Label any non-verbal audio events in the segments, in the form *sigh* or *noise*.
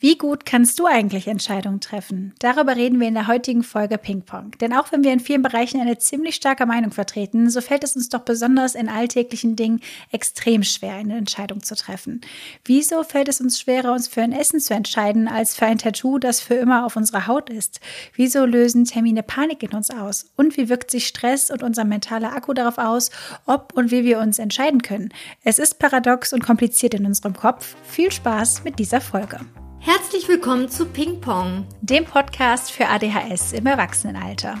Wie gut kannst du eigentlich Entscheidungen treffen? Darüber reden wir in der heutigen Folge Ping Pong. Denn auch wenn wir in vielen Bereichen eine ziemlich starke Meinung vertreten, so fällt es uns doch besonders in alltäglichen Dingen extrem schwer, eine Entscheidung zu treffen. Wieso fällt es uns schwerer, uns für ein Essen zu entscheiden, als für ein Tattoo, das für immer auf unserer Haut ist? Wieso lösen Termine Panik in uns aus? Und wie wirkt sich Stress und unser mentaler Akku darauf aus, ob und wie wir uns entscheiden können? Es ist paradox und kompliziert in unserem Kopf. Viel Spaß mit dieser Folge. Herzlich willkommen zu Ping Pong, dem Podcast für ADHS im Erwachsenenalter.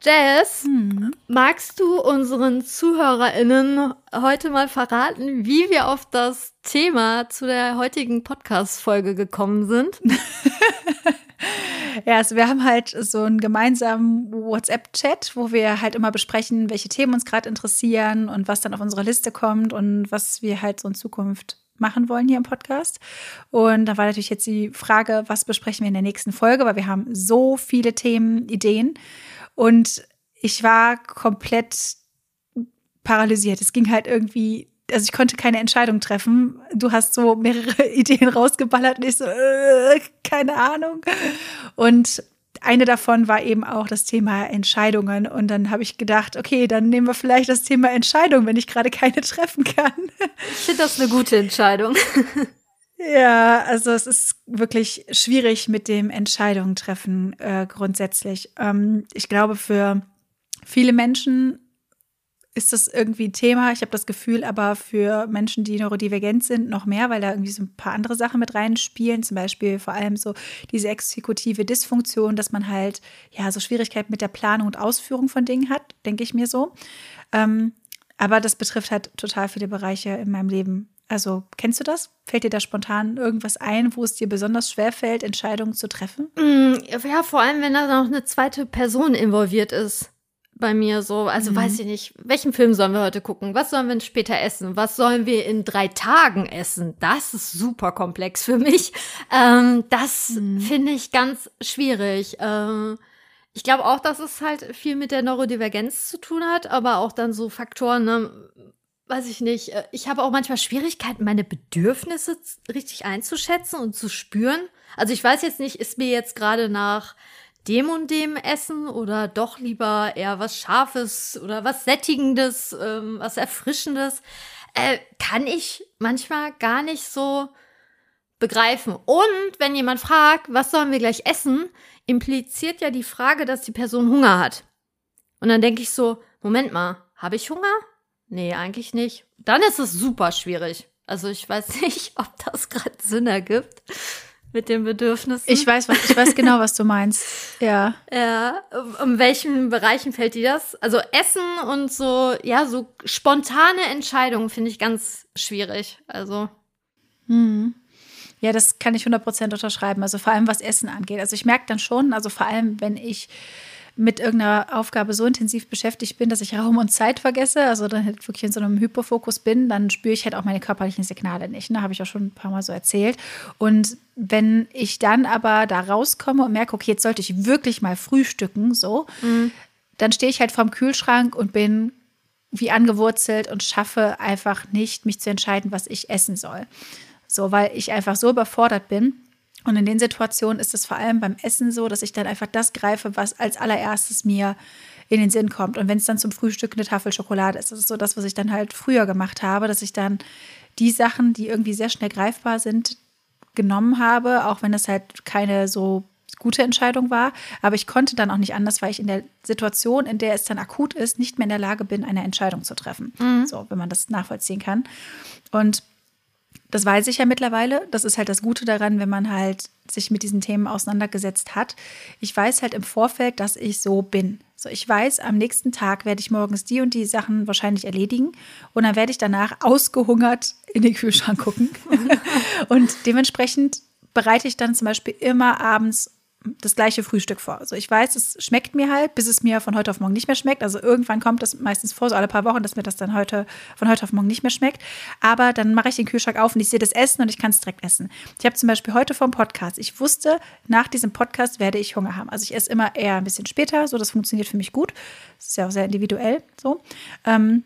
Jess, hm. magst du unseren ZuhörerInnen heute mal verraten, wie wir auf das Thema zu der heutigen Podcast-Folge gekommen sind? *laughs* ja, also wir haben halt so einen gemeinsamen WhatsApp-Chat, wo wir halt immer besprechen, welche Themen uns gerade interessieren und was dann auf unsere Liste kommt und was wir halt so in Zukunft machen wollen hier im Podcast. Und da war natürlich jetzt die Frage, was besprechen wir in der nächsten Folge, weil wir haben so viele Themen, Ideen. Und ich war komplett paralysiert. Es ging halt irgendwie, also ich konnte keine Entscheidung treffen. Du hast so mehrere *laughs* Ideen rausgeballert und ich so, äh, keine Ahnung. Und eine davon war eben auch das Thema Entscheidungen. Und dann habe ich gedacht, okay, dann nehmen wir vielleicht das Thema Entscheidung, wenn ich gerade keine *laughs* treffen kann. Ich finde das eine gute Entscheidung. *laughs* Ja, also es ist wirklich schwierig mit dem Entscheidungen treffen äh, grundsätzlich. Ähm, ich glaube, für viele Menschen ist das irgendwie ein Thema. Ich habe das Gefühl, aber für Menschen, die neurodivergent sind, noch mehr, weil da irgendwie so ein paar andere Sachen mit reinspielen. Zum Beispiel vor allem so diese exekutive Dysfunktion, dass man halt ja so Schwierigkeiten mit der Planung und Ausführung von Dingen hat, denke ich mir so. Ähm, aber das betrifft halt total viele Bereiche in meinem Leben. Also, kennst du das? Fällt dir da spontan irgendwas ein, wo es dir besonders schwer fällt, Entscheidungen zu treffen? Mm, ja, vor allem, wenn da noch eine zweite Person involviert ist. Bei mir so. Also, mhm. weiß ich nicht, welchen Film sollen wir heute gucken? Was sollen wir später essen? Was sollen wir in drei Tagen essen? Das ist super komplex für mich. *laughs* Ähm, das mhm. finde ich ganz schwierig. Ähm, ich glaube auch, dass es halt viel mit der Neurodivergenz zu tun hat, aber auch dann so Faktoren, ne? Weiß ich nicht, äh, ich habe auch manchmal Schwierigkeiten, meine Bedürfnisse richtig einzuschätzen und zu spüren. Also ich weiß jetzt nicht, ist mir jetzt gerade nach dem und dem Essen oder doch lieber eher was Scharfes oder was Sättigendes, ähm, was Erfrischendes, äh, kann ich manchmal gar nicht so begreifen. Und wenn jemand fragt, was sollen wir gleich essen, impliziert ja die Frage, dass die Person Hunger hat. Und dann denke ich so, Moment mal, habe ich Hunger? Nee, eigentlich nicht. Dann ist es super schwierig. Also ich weiß *laughs* nicht, ob das gerade Sinn ergibt mit den Bedürfnissen. Ich weiß, ich weiß genau, was du meinst. *laughs* Ja. Ja. Um welchen Bereichen fällt dir das? Also Essen und so, ja, so spontane Entscheidungen finde ich ganz schwierig. Also. Hm. Ja, das kann ich 100% unterschreiben. Also vor allem, was Essen angeht. Also ich merke dann schon, also vor allem, wenn ich mit irgendeiner Aufgabe so intensiv beschäftigt bin, dass ich Raum und Zeit vergesse, also dann halt wirklich in so einem Hyperfokus bin, dann spüre ich halt auch meine körperlichen Signale nicht. Ne? Habe ich auch schon ein paar Mal so erzählt. Und wenn ich dann aber da rauskomme und merke, okay, jetzt sollte ich wirklich mal frühstücken, so, mhm. dann stehe ich halt vorm Kühlschrank und bin wie angewurzelt und schaffe einfach nicht, mich zu entscheiden, was ich essen soll. So, weil ich einfach so überfordert bin. Und in den Situationen ist es vor allem beim Essen so, dass ich dann einfach das greife, was als allererstes mir in den Sinn kommt. Und wenn es dann zum Frühstück eine Tafel Schokolade ist, das ist so das, was ich dann halt früher gemacht habe, dass ich dann die Sachen, die irgendwie sehr schnell greifbar sind, genommen habe, auch wenn es halt keine so gute Entscheidung war. Aber ich konnte dann auch nicht anders, weil ich in der Situation, in der es dann akut ist, nicht mehr in der Lage bin, eine Entscheidung zu treffen. Mhm. So, wenn man das nachvollziehen kann. Und das weiß ich ja mittlerweile. Das ist halt das Gute daran, wenn man halt sich mit diesen Themen auseinandergesetzt hat. Ich weiß halt im Vorfeld, dass ich so bin. So, ich weiß, am nächsten Tag werde ich morgens die und die Sachen wahrscheinlich erledigen und dann werde ich danach ausgehungert in den Kühlschrank gucken. *laughs* und dementsprechend bereite ich dann zum Beispiel immer abends das gleiche Frühstück vor. Also ich weiß, es schmeckt mir halt, bis es mir von heute auf morgen nicht mehr schmeckt. Also irgendwann kommt das meistens vor, so alle paar Wochen, dass mir das dann heute von heute auf morgen nicht mehr schmeckt. Aber dann mache ich den Kühlschrank auf und ich sehe das Essen und ich kann es direkt essen. Ich habe zum Beispiel heute vom Podcast, ich wusste, nach diesem Podcast werde ich Hunger haben. Also ich esse immer eher ein bisschen später, so das funktioniert für mich gut. Das ist ja auch sehr individuell so. Ähm,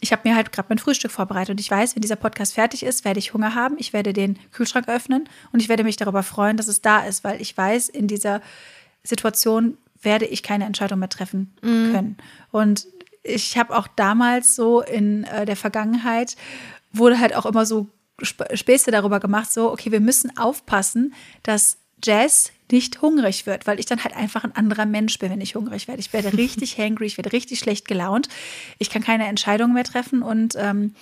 ich habe mir halt gerade mein Frühstück vorbereitet und ich weiß, wenn dieser Podcast fertig ist, werde ich Hunger haben. Ich werde den Kühlschrank öffnen und ich werde mich darüber freuen, dass es da ist, weil ich weiß, in dieser Situation werde ich keine Entscheidung mehr treffen mhm. können. Und ich habe auch damals so in äh, der Vergangenheit wurde halt auch immer so Späße darüber gemacht, so, okay, wir müssen aufpassen, dass Jazz nicht hungrig wird, weil ich dann halt einfach ein anderer Mensch bin, wenn ich hungrig werde. Ich werde *laughs* richtig hangry, ich werde richtig schlecht gelaunt. Ich kann keine Entscheidungen mehr treffen und ähm,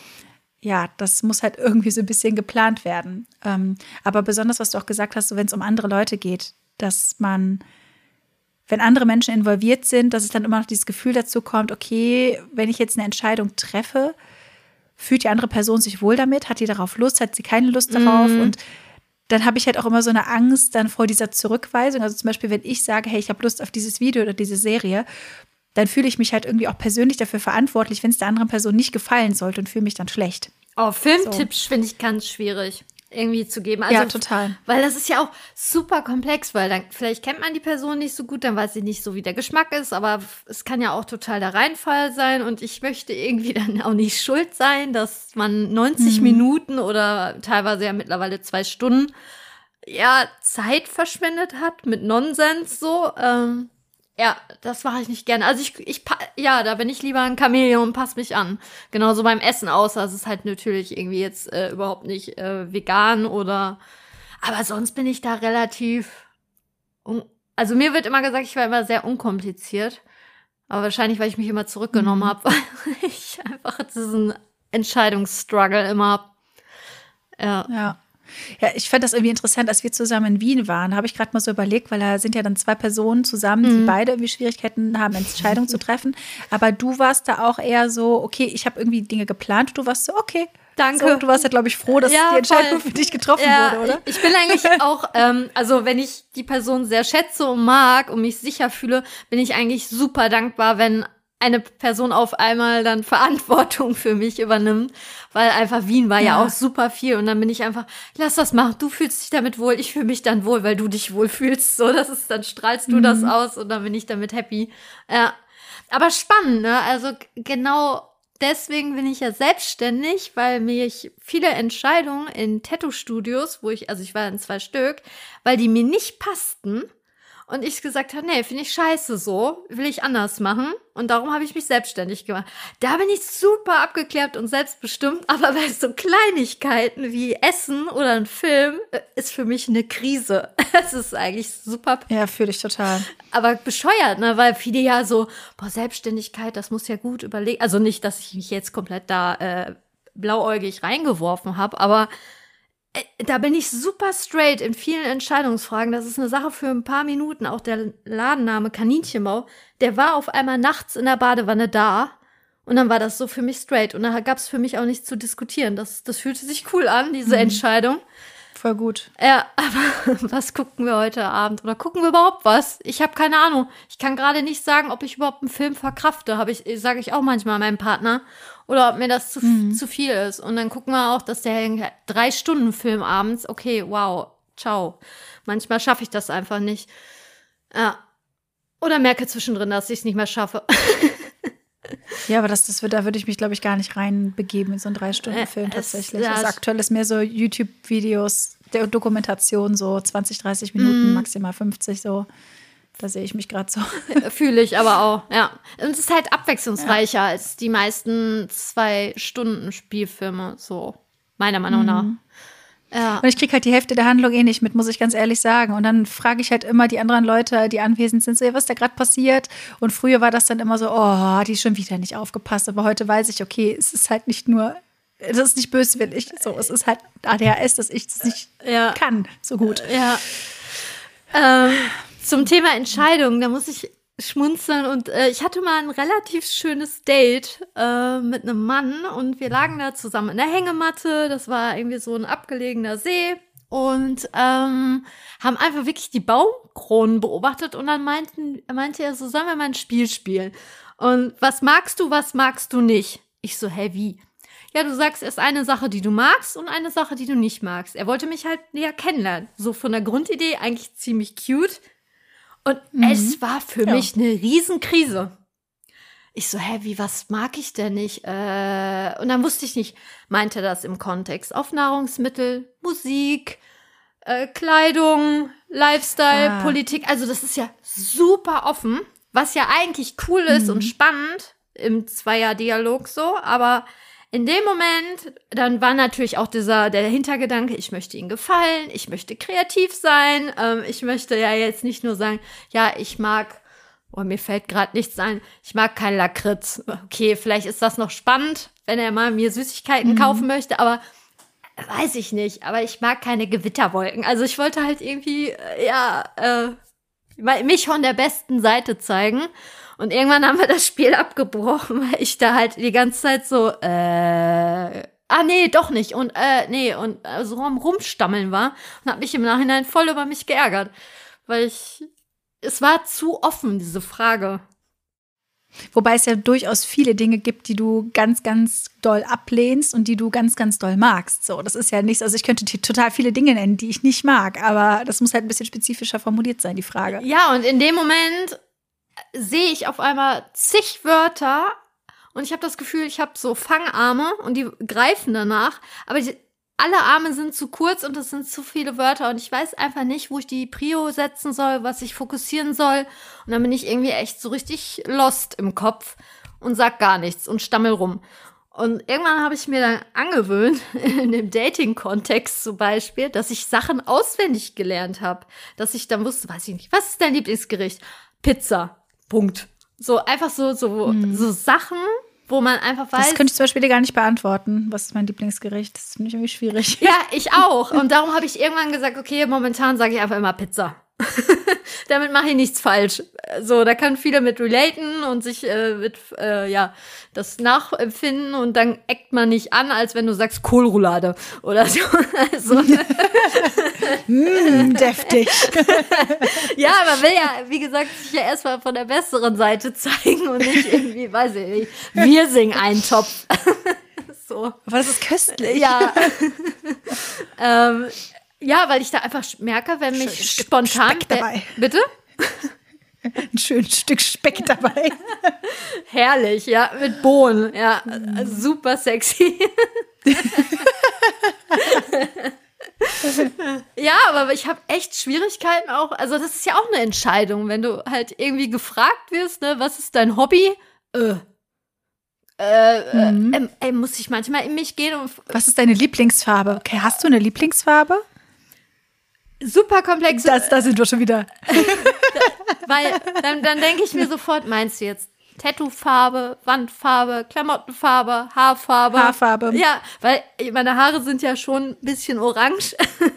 ja, das muss halt irgendwie so ein bisschen geplant werden. Ähm, aber besonders, was du auch gesagt hast, so wenn es um andere Leute geht, dass man, wenn andere Menschen involviert sind, dass es dann immer noch dieses Gefühl dazu kommt, okay, wenn ich jetzt eine Entscheidung treffe, fühlt die andere Person sich wohl damit, hat die darauf Lust, hat sie keine Lust darauf mm. und dann habe ich halt auch immer so eine Angst dann vor dieser Zurückweisung. Also zum Beispiel, wenn ich sage, hey, ich habe Lust auf dieses Video oder diese Serie, dann fühle ich mich halt irgendwie auch persönlich dafür verantwortlich, wenn es der anderen Person nicht gefallen sollte und fühle mich dann schlecht. Oh, Filmtipps so. finde ich ganz schwierig irgendwie zu geben. Also, ja, total. Weil das ist ja auch super komplex, weil dann vielleicht kennt man die Person nicht so gut, dann weiß sie nicht so, wie der Geschmack ist, aber es kann ja auch total der Reinfall sein und ich möchte irgendwie *laughs* dann auch nicht schuld sein, dass man 90 mhm. Minuten oder teilweise ja mittlerweile zwei Stunden ja Zeit verschwendet hat mit Nonsens so. Ähm, ja, das mache ich nicht gerne. Also ich, ich, ja, da bin ich lieber ein Chamäleon und pass mich an. Genauso beim Essen, außer es ist halt natürlich irgendwie jetzt äh, überhaupt nicht äh, vegan oder. Aber sonst bin ich da relativ. Also mir wird immer gesagt, ich war immer sehr unkompliziert. Aber wahrscheinlich, weil ich mich immer zurückgenommen mhm. habe, *laughs* weil ich einfach diesen Entscheidungsstruggle immer habe. Ja. Ja. Ja, ich fand das irgendwie interessant, als wir zusammen in Wien waren, habe ich gerade mal so überlegt, weil da sind ja dann zwei Personen zusammen, die mhm. beide irgendwie Schwierigkeiten haben, Entscheidungen zu treffen. Aber du warst da auch eher so, okay, ich habe irgendwie Dinge geplant, du warst so, okay. Danke. So, du warst ja, glaube ich, froh, dass ja, die Entscheidung voll. für dich getroffen ja, wurde, oder? Ich bin eigentlich *laughs* auch, ähm, also wenn ich die Person sehr schätze und mag und mich sicher fühle, bin ich eigentlich super dankbar, wenn eine Person auf einmal dann Verantwortung für mich übernimmt, weil einfach Wien war ja. ja. auch super viel und dann bin ich einfach, lass das machen, du fühlst dich damit wohl, ich fühle mich dann wohl, weil du dich wohl fühlst, so, das ist, dann strahlst du mhm. das aus und dann bin ich damit happy. Ja. Aber spannend, ne? Also genau deswegen bin ich ja selbstständig, weil mich viele Entscheidungen in Tattoo-Studios, wo ich, also ich war in zwei Stück, weil die mir nicht passten, und ich gesagt habe, nee, finde ich scheiße so, will ich anders machen. Und darum habe ich mich selbstständig gemacht. Da bin ich super abgeklärt und selbstbestimmt, *laughs* aber bei so Kleinigkeiten wie Essen oder ein Film äh, ist für mich eine Krise. *laughs* Es ist eigentlich super. Ja, fühle ich total. Aber bescheuert, ne? Weil viele ja so, boah, Selbstständigkeit, das muss ja gut überlegen. Also nicht, dass ich mich jetzt komplett da äh, blauäugig reingeworfen habe, aber da bin ich super straight in vielen Entscheidungsfragen. Das ist eine Sache für ein paar Minuten. Auch der Ladenname Kaninchenbau, der war auf einmal nachts in der Badewanne da. Und dann war das so für mich straight. Und da gab es für mich auch nichts zu diskutieren. Das, das fühlte sich cool an, diese mhm. Entscheidung. Voll gut. Ja, aber *laughs* was gucken wir heute Abend? Oder gucken wir überhaupt was? Ich habe keine Ahnung. Ich kann gerade nicht sagen, ob ich überhaupt einen Film verkrafte. Habe ich, sage ich auch manchmal meinem Partner oder ob mir das zu, mhm. zu viel ist. Und dann gucken wir auch, dass der drei Stunden Film abends, okay, wow, ciao. Manchmal schaffe ich das einfach nicht. Ja. Oder merke zwischendrin, dass ich es nicht mehr schaffe. *laughs* ja, aber das, das wird, da würde ich mich, glaube ich, gar nicht reinbegeben in so einen Drei-Stunden-Film tatsächlich. Es, das aktuell ist mehr so YouTube-Videos, der Dokumentation, so 20, 30 Minuten, mm. maximal 50 so. Da sehe ich mich gerade so. Fühle ich aber auch, ja. Und es ist halt abwechslungsreicher ja. als die meisten Zwei-Stunden-Spielfilme, so meiner Meinung mhm. nach. Ja. Und ich kriege halt die Hälfte der Handlung eh nicht mit, muss ich ganz ehrlich sagen. Und dann frage ich halt immer die anderen Leute, die anwesend sind, so, ja, was ist da gerade passiert? Und früher war das dann immer so, oh, die ist schon wieder nicht aufgepasst. Aber heute weiß ich, okay, es ist halt nicht nur, das ist nicht böswillig. So, es ist halt ADHS, dass ich das nicht ja. kann, so gut. Ja. Ähm, zum Thema Entscheidungen, da muss ich schmunzeln und äh, ich hatte mal ein relativ schönes Date äh, mit einem Mann und wir lagen da zusammen in der Hängematte. Das war irgendwie so ein abgelegener See und ähm, haben einfach wirklich die Baumkronen beobachtet und dann meinten, meinte er so, sollen wir mal ein Spiel spielen? Und was magst du, was magst du nicht? Ich so, hä, wie? Ja, du sagst erst eine Sache, die du magst und eine Sache, die du nicht magst. Er wollte mich halt näher kennenlernen. So von der Grundidee eigentlich ziemlich cute. Und mhm. es war für ja. mich eine Riesenkrise. Ich so, hä, wie, was mag ich denn nicht? Äh, und dann wusste ich nicht, meinte das im Kontext auf Nahrungsmittel, Musik, äh, Kleidung, Lifestyle, ah. Politik. Also das ist ja super offen, was ja eigentlich cool ist mhm. und spannend im Zweier-Dialog so, aber in dem Moment, dann war natürlich auch dieser, der Hintergedanke, ich möchte ihnen gefallen, ich möchte kreativ sein, ähm, ich möchte ja jetzt nicht nur sagen, ja, ich mag, oh, mir fällt gerade nichts ein, ich mag kein Lakritz. Okay, vielleicht ist das noch spannend, wenn er mal mir Süßigkeiten mhm. kaufen möchte, aber weiß ich nicht, aber ich mag keine Gewitterwolken. Also ich wollte halt irgendwie, äh, ja, äh, mich von der besten Seite zeigen. Und irgendwann haben wir das Spiel abgebrochen, *laughs* weil ich da halt die ganze Zeit so, äh, ah nee, doch nicht und äh, nee und äh, so am rumstammeln war und habe mich im Nachhinein voll über mich geärgert, weil ich es war zu offen diese Frage. Wobei es ja durchaus viele Dinge gibt, die du ganz, ganz doll ablehnst und die du ganz, ganz doll magst. So, das ist ja nichts. Also ich könnte dir total viele Dinge nennen, die ich nicht mag, aber das muss halt ein bisschen spezifischer formuliert sein, die Frage. Ja, und in dem Moment sehe ich auf einmal zig Wörter und ich habe das Gefühl, ich habe so Fangarme und die greifen danach, aber die, alle Arme sind zu kurz und es sind zu viele Wörter und ich weiß einfach nicht, wo ich die Prio setzen soll, was ich fokussieren soll und dann bin ich irgendwie echt so richtig lost im Kopf und sag gar nichts und stammel rum. Und irgendwann habe ich mir dann angewöhnt, *laughs* in dem Dating-Kontext zum Beispiel, dass ich Sachen auswendig gelernt habe. Dass ich dann wusste, weiß ich nicht, was ist dein Lieblingsgericht? Pizza. Punkt. So einfach so, so, hm. so Sachen, wo man einfach weiß. Das könnte ich zum Beispiel gar nicht beantworten. Was ist mein Lieblingsgericht? Das finde ich irgendwie schwierig. Ja, ich *laughs* auch. Und darum habe ich irgendwann gesagt, okay, momentan sage ich einfach immer Pizza. *laughs* Damit mache ich nichts falsch. So, da können viele mit relaten und sich äh, mit, äh, ja, das nachempfinden und dann eckt man nicht an, als wenn du sagst Kohlroulade oder so. *laughs* also. mm, deftig. *laughs* ja, man will ja, wie gesagt, sich ja erstmal von der besseren Seite zeigen und nicht irgendwie, weiß ich nicht, wir singen einen Topf. so. Aber das ist köstlich. Ja. ähm, ja, weil ich da einfach merke, wenn mich Schön spontan. Speck dabei. Bitte? *laughs* Ein schönes Stück Speck dabei. *laughs* Herrlich, ja, mit Bohnen. Ja, super sexy. *laughs* ja, aber ich habe echt Schwierigkeiten auch. Also, das ist ja auch eine Entscheidung, wenn du halt irgendwie gefragt wirst, ne, was ist dein Hobby? Äh, äh, mhm. äh, äh, muss ich manchmal in mich gehen und. Was ist deine Lieblingsfarbe? Okay, hast du eine Lieblingsfarbe? Super komplexe. Das, da sind wir schon wieder. *laughs* Weil dann, dann denke ich mir sofort, meinst du jetzt Tattoofarbe, Wandfarbe, Klamottenfarbe, Haarfarbe? Haarfarbe. Ja, weil meine Haare sind ja schon ein bisschen orange.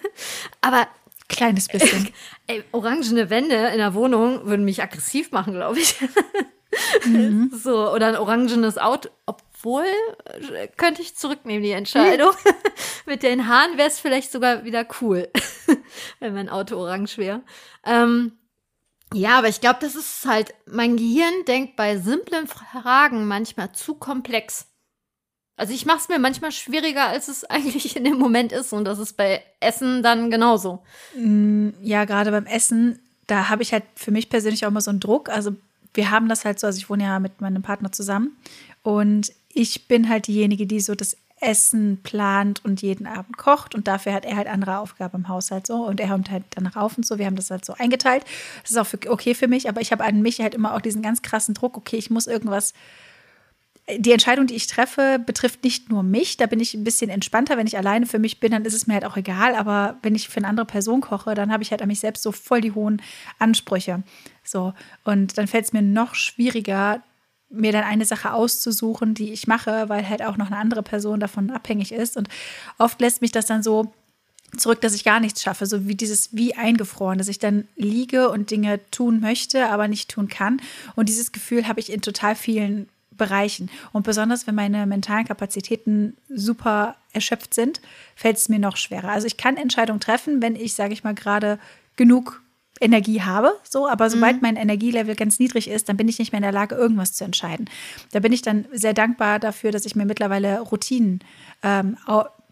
*laughs* Aber. Kleines bisschen. *laughs* Ey, orangene Wände in der Wohnung würden mich aggressiv machen, glaube ich. Mhm. So, oder ein orangenes Auto. Obwohl, äh, könnte ich zurücknehmen, die Entscheidung. *laughs* Mit den Haaren wäre es vielleicht sogar wieder cool, *laughs* wenn mein Auto orange wäre. Ähm, ja, aber ich glaube, das ist halt, mein Gehirn denkt bei simplen Fragen manchmal zu komplex. Also ich mache es mir manchmal schwieriger, als es *laughs* eigentlich in dem Moment ist. Und das ist bei Essen dann genauso. Mm, ja, gerade beim Essen, da habe ich halt für mich persönlich auch immer so einen Druck. Also wir haben das halt so, also ich wohne ja mit meinem Partner zusammen. Und ich bin halt diejenige, die so das Essen plant und jeden Abend kocht und dafür hat er halt andere Aufgaben im Haushalt so und er kommt halt danach auf und so. Wir haben das halt so eingeteilt. Das ist auch für, okay für mich, aber ich habe an mich halt immer auch diesen ganz krassen Druck, okay, ich muss irgendwas die Entscheidung, die ich treffe, betrifft nicht nur mich. Da bin ich ein bisschen entspannter. Wenn ich alleine für mich bin, dann ist es mir halt auch egal. Aber wenn ich für eine andere Person koche, dann habe ich halt an mich selbst so voll die hohen Ansprüche. So. Und dann fällt es mir noch schwieriger, mir dann eine Sache auszusuchen, die ich mache, weil halt auch noch eine andere Person davon abhängig ist. Und oft lässt mich das dann so zurück, dass ich gar nichts schaffe, so wie dieses wie eingefroren, dass ich dann liege und Dinge tun möchte, aber nicht tun kann. Und dieses Gefühl habe ich in total vielen Bereichen. Und besonders, wenn meine mentalen Kapazitäten super erschöpft sind, fällt es mir noch schwerer. Also ich kann Entscheidungen treffen, wenn ich, sage ich mal, gerade genug Energie habe, so, aber sobald mhm. mein Energielevel ganz niedrig ist, dann bin ich nicht mehr in der Lage, irgendwas zu entscheiden. Da bin ich dann sehr dankbar dafür, dass ich mir mittlerweile Routinen ähm,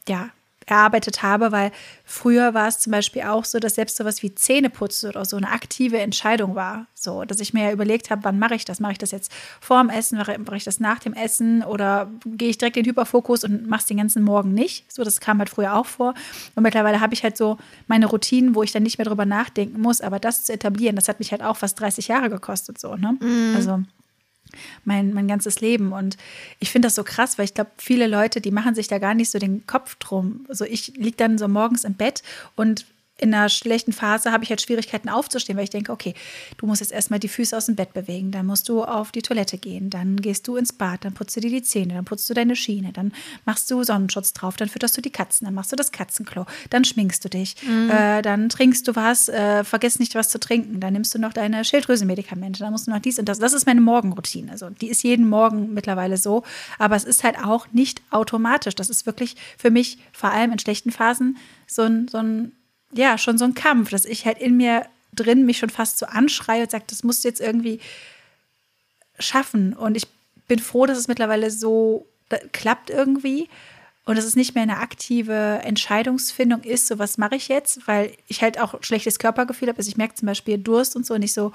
ja, erarbeitet habe, weil früher war es zum Beispiel auch so, dass selbst sowas wie Zähneputzen oder so eine aktive Entscheidung war. So, dass ich mir ja überlegt habe, wann mache ich das? Mache ich das jetzt vor dem Essen, mache ich das nach dem Essen oder gehe ich direkt in den Hyperfokus und mache es den ganzen Morgen nicht? So, das kam halt früher auch vor. Und mittlerweile habe ich halt so meine Routinen, wo ich dann nicht mehr drüber nachdenken muss. Aber das zu etablieren, das hat mich halt auch fast 30 Jahre gekostet, so, ne? Mhm. Also mein, mein ganzes Leben. Und ich finde das so krass, weil ich glaube, viele Leute, die machen sich da gar nicht so den Kopf drum. So, ich liege dann so morgens im Bett und in einer schlechten Phase habe ich halt Schwierigkeiten aufzustehen, weil ich denke, okay, du musst jetzt erstmal die Füße aus dem Bett bewegen, dann musst du auf die Toilette gehen, dann gehst du ins Bad, dann putzt du dir die Zähne, dann putzt du deine Schiene, dann machst du Sonnenschutz drauf, dann fütterst du die Katzen, dann machst du das Katzenklo, dann schminkst du dich, mhm. äh, dann trinkst du was, äh, vergiss nicht was zu trinken, dann nimmst du noch deine Schilddrüsenmedikamente, dann musst du noch dies und das. Das ist meine Morgenroutine. Also die ist jeden Morgen mittlerweile so, aber es ist halt auch nicht automatisch. Das ist wirklich für mich vor allem in schlechten Phasen so ein, so ein ja, schon so ein Kampf, dass ich halt in mir drin mich schon fast so anschreie und sage, das musst du jetzt irgendwie schaffen. Und ich bin froh, dass es mittlerweile so klappt irgendwie und dass es nicht mehr eine aktive Entscheidungsfindung ist, so was mache ich jetzt, weil ich halt auch schlechtes Körpergefühl habe. Also ich merke zum Beispiel Durst und so nicht so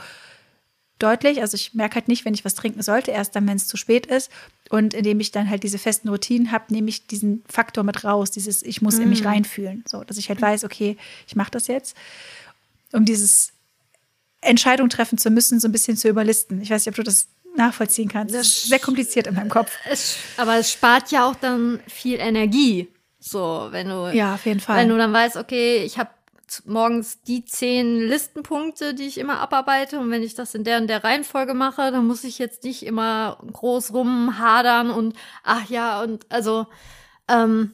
deutlich. Also ich merke halt nicht, wenn ich was trinken sollte, erst dann, wenn es zu spät ist. Und indem ich dann halt diese festen Routinen habe, nehme ich diesen Faktor mit raus, dieses ich muss mhm. in mich mhm. reinfühlen. So, dass ich halt weiß, okay, ich mache das jetzt. Um dieses Entscheidung treffen zu müssen, so ein bisschen zu überlisten. Ich weiß nicht, ob du das nachvollziehen kannst. Das ist sehr kompliziert in meinem Kopf. Es, aber es spart ja auch dann viel Energie. So, wenn du. Ja, auf jeden Fall. Wenn du dann weißt, okay, ich habe morgens die zehn Listenpunkte, die ich immer abarbeite. Und wenn ich das in der und der Reihenfolge mache, dann muss ich jetzt nicht immer groß rumhadern und ach ja, und also ähm,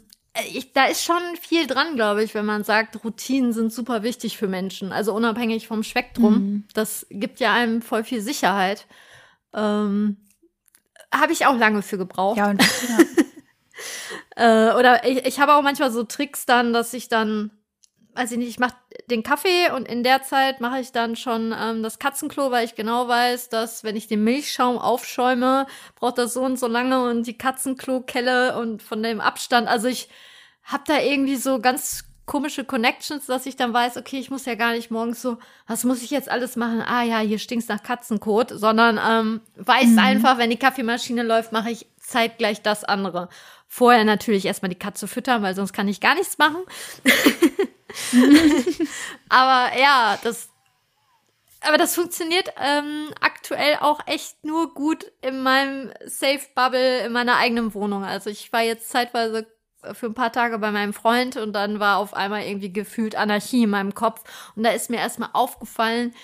ich, da ist schon viel dran, glaube ich, wenn man sagt, Routinen sind super wichtig für Menschen. Also unabhängig vom Spektrum. Mhm. Das gibt ja einem voll viel Sicherheit. Ähm, habe ich auch lange für gebraucht. Ja, und, *laughs* ja. äh, oder ich, ich habe auch manchmal so Tricks dann, dass ich dann weiß ich nicht, ich mache den Kaffee und in der Zeit mache ich dann schon ähm, das Katzenklo, weil ich genau weiß, dass wenn ich den Milchschaum aufschäume, braucht das so und so lange und die Katzenklo-Kelle und von dem Abstand, also ich habe da irgendwie so ganz komische Connections, dass ich dann weiß, okay, ich muss ja gar nicht morgens so, was muss ich jetzt alles machen? Ah ja, hier stinkt's nach Katzenkot, sondern ähm, weiß mhm. einfach, wenn die Kaffeemaschine läuft, mache ich zeitgleich das andere. Vorher natürlich erstmal die Katze füttern, weil sonst kann ich gar nichts machen. *laughs* aber ja, das, aber das funktioniert ähm, aktuell auch echt nur gut in meinem Safe Bubble in meiner eigenen Wohnung. Also ich war jetzt zeitweise für ein paar Tage bei meinem Freund und dann war auf einmal irgendwie gefühlt Anarchie in meinem Kopf und da ist mir erstmal aufgefallen,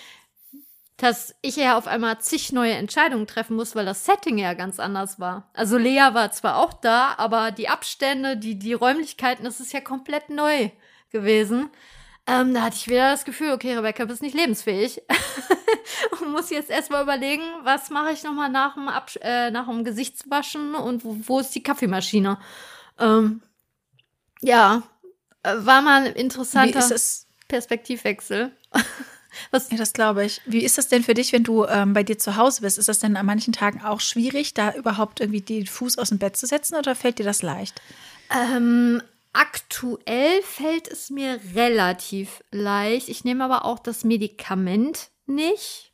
dass ich ja auf einmal zig neue Entscheidungen treffen muss, weil das Setting ja ganz anders war. Also Lea war zwar auch da, aber die Abstände, die, die Räumlichkeiten, das ist ja komplett neu gewesen. Ähm, da hatte ich wieder das Gefühl, okay, Rebecca, bist nicht lebensfähig. *laughs* und muss jetzt erstmal überlegen, was mache ich nochmal nach dem, Absch äh, nach dem Gesichtswaschen und wo, wo ist die Kaffeemaschine? Ähm, ja, äh, war mal ein interessanter Perspektivwechsel. *laughs* Was? Ja, das glaube ich. Wie ist das denn für dich, wenn du ähm, bei dir zu Hause bist? Ist das denn an manchen Tagen auch schwierig, da überhaupt irgendwie den Fuß aus dem Bett zu setzen oder fällt dir das leicht? Ähm, Aktuell fällt es mir relativ leicht. Ich nehme aber auch das Medikament nicht.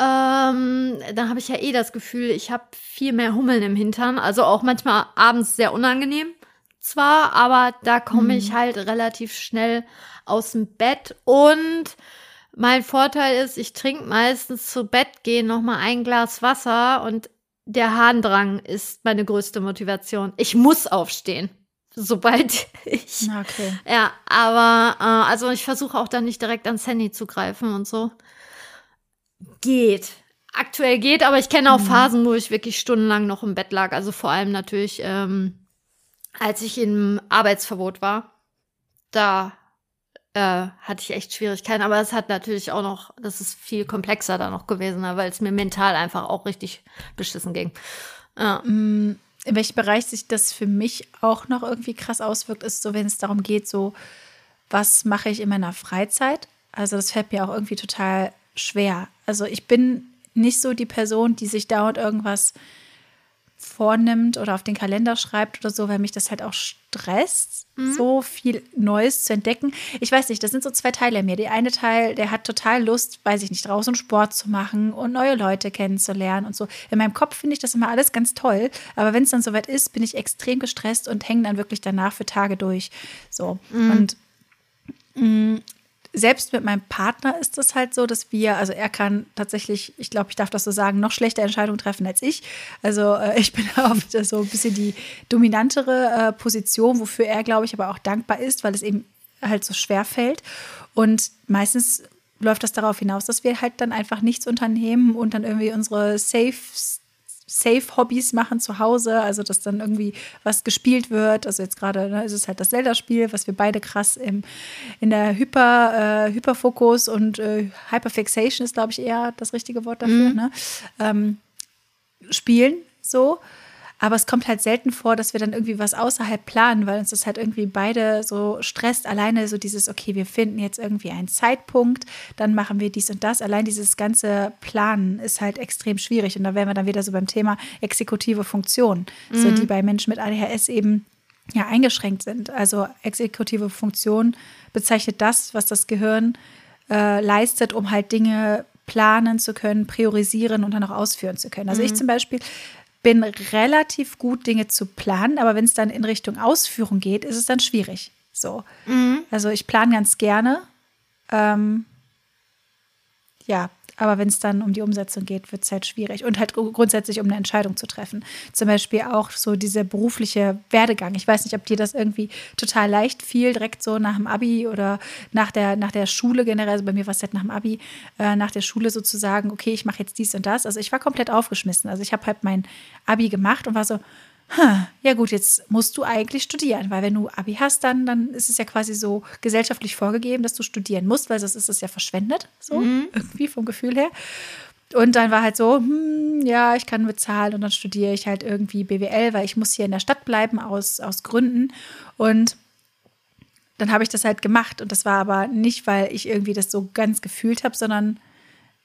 Ähm, dann habe ich ja eh das Gefühl, ich habe viel mehr Hummeln im Hintern. Also auch manchmal abends sehr unangenehm. Zwar, aber da komme ich halt relativ schnell aus dem Bett. Und mein Vorteil ist, ich trinke meistens zu Bett gehen noch mal ein Glas Wasser und der Harndrang ist meine größte Motivation. Ich muss aufstehen sobald *laughs* ich. Okay. Ja, aber äh, also ich versuche auch dann nicht direkt ans Handy zu greifen und so. Geht. Aktuell geht, aber ich kenne auch mhm. Phasen, wo ich wirklich stundenlang noch im Bett lag. Also vor allem natürlich, ähm, als ich im Arbeitsverbot war. Da äh, hatte ich echt Schwierigkeiten. Aber es hat natürlich auch noch, das ist viel komplexer da noch gewesen, weil es mir mental einfach auch richtig beschissen ging. Ja. Mm, in welchem Bereich sich das für mich auch noch irgendwie krass auswirkt, ist so, wenn es darum geht, so, was mache ich in meiner Freizeit? Also das fällt mir auch irgendwie total schwer. Also ich bin nicht so die Person, die sich dauernd irgendwas vornimmt oder auf den Kalender schreibt oder so, weil mich das halt auch stresst, mhm. so viel Neues zu entdecken. Ich weiß nicht, das sind so zwei Teile in mir. Der eine Teil, der hat total Lust, weiß ich nicht, draußen Sport zu machen und neue Leute kennenzulernen und so. In meinem Kopf finde ich das immer alles ganz toll, aber wenn es dann soweit ist, bin ich extrem gestresst und hänge dann wirklich danach für Tage durch. So. Mhm. Und mh, mm, selbst mit meinem Partner ist es halt so, dass wir, also er kann tatsächlich, ich glaube, ich darf das so sagen, noch schlechte Entscheidungen treffen als ich. Also äh, ich bin *laughs* oft so ein bisschen die dominantere äh, Position, wofür er, glaube ich, aber auch dankbar ist, weil es eben halt so schwer fällt. Und meistens läuft das darauf hinaus, dass wir halt dann einfach nichts unternehmen und dann irgendwie unsere Safe Safe-Hobbys machen zu Hause, also dass dann irgendwie was gespielt wird. Also jetzt gerade ne, ist es halt das Zelda-Spiel, was wir beide krass im, in der Hyper, äh, Hyperfokus und äh, Hyperfixation ist, glaube ich, eher das richtige Wort dafür, mhm. ne? ähm, spielen so. Aber es kommt halt selten vor, dass wir dann irgendwie was außerhalb planen, weil uns das halt irgendwie beide so stresst. Alleine so dieses, okay, wir finden jetzt irgendwie einen Zeitpunkt, dann machen wir dies und das. Allein dieses ganze Planen ist halt extrem schwierig. Und da wären wir dann wieder so beim Thema exekutive Funktion, mhm. so die bei Menschen mit ADHS eben ja eingeschränkt sind. Also exekutive Funktion bezeichnet das, was das Gehirn äh, leistet, um halt Dinge planen zu können, priorisieren und dann auch ausführen zu können. Also mhm. ich zum Beispiel bin relativ gut, Dinge zu planen, aber wenn es dann in Richtung Ausführung geht, ist es dann schwierig. So. Mhm. Also ich plane ganz gerne. Ähm, ja, aber wenn es dann um die Umsetzung geht, wird es halt schwierig. Und halt grundsätzlich, um eine Entscheidung zu treffen. Zum Beispiel auch so dieser berufliche Werdegang. Ich weiß nicht, ob dir das irgendwie total leicht fiel, direkt so nach dem Abi oder nach der, nach der Schule generell. Also bei mir war es halt nach dem Abi, äh, nach der Schule sozusagen, okay, ich mache jetzt dies und das. Also ich war komplett aufgeschmissen. Also ich habe halt mein Abi gemacht und war so, ja gut, jetzt musst du eigentlich studieren, weil wenn du Abi hast, dann, dann ist es ja quasi so gesellschaftlich vorgegeben, dass du studieren musst, weil sonst ist es ja verschwendet, so mhm. irgendwie vom Gefühl her. Und dann war halt so, hm, ja, ich kann bezahlen und dann studiere ich halt irgendwie BWL, weil ich muss hier in der Stadt bleiben aus, aus Gründen. Und dann habe ich das halt gemacht und das war aber nicht, weil ich irgendwie das so ganz gefühlt habe, sondern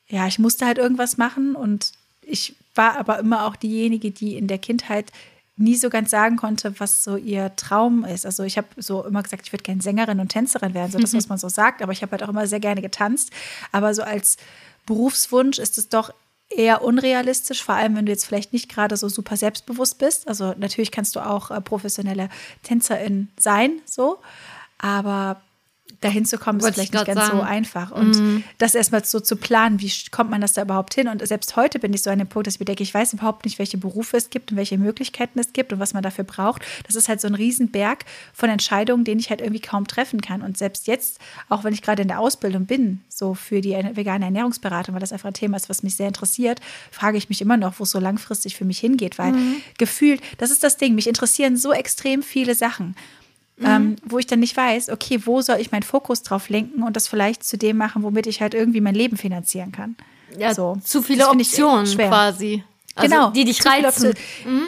ja, ich musste halt irgendwas machen und ich war aber immer auch diejenige, die in der Kindheit nie so ganz sagen konnte, was so ihr Traum ist. Also ich habe so immer gesagt, ich würde gerne Sängerin und Tänzerin werden, so das, was man so sagt, aber ich habe halt auch immer sehr gerne getanzt. Aber so als Berufswunsch ist es doch eher unrealistisch, vor allem wenn du jetzt vielleicht nicht gerade so super selbstbewusst bist. Also natürlich kannst du auch äh, professionelle Tänzerin sein, so, aber dahin zu kommen, ist vielleicht nicht ganz sagen. so einfach. Und mhm. das erstmal so zu planen, wie kommt man das da überhaupt hin? Und selbst heute bin ich so an dem Punkt, dass ich mir denke, ich weiß überhaupt nicht, welche Berufe es gibt und welche Möglichkeiten es gibt und was man dafür braucht. Das ist halt so ein Riesenberg von Entscheidungen, den ich halt irgendwie kaum treffen kann. Und selbst jetzt, auch wenn ich gerade in der Ausbildung bin, so für die vegane Ernährungsberatung, weil das einfach ein Thema ist, was mich sehr interessiert, frage ich mich immer noch, wo es so langfristig für mich hingeht, weil mhm. gefühlt, das ist das Ding, mich interessieren so extrem viele Sachen mhm. ähm, wo ich dann nicht weiß, okay, wo soll ich meinen Fokus drauf lenken und das vielleicht zu dem machen, womit ich halt irgendwie mein Leben finanzieren kann. Ja, so. zu viele Optionen quasi. Also genau. Die dich reizen. Mhm.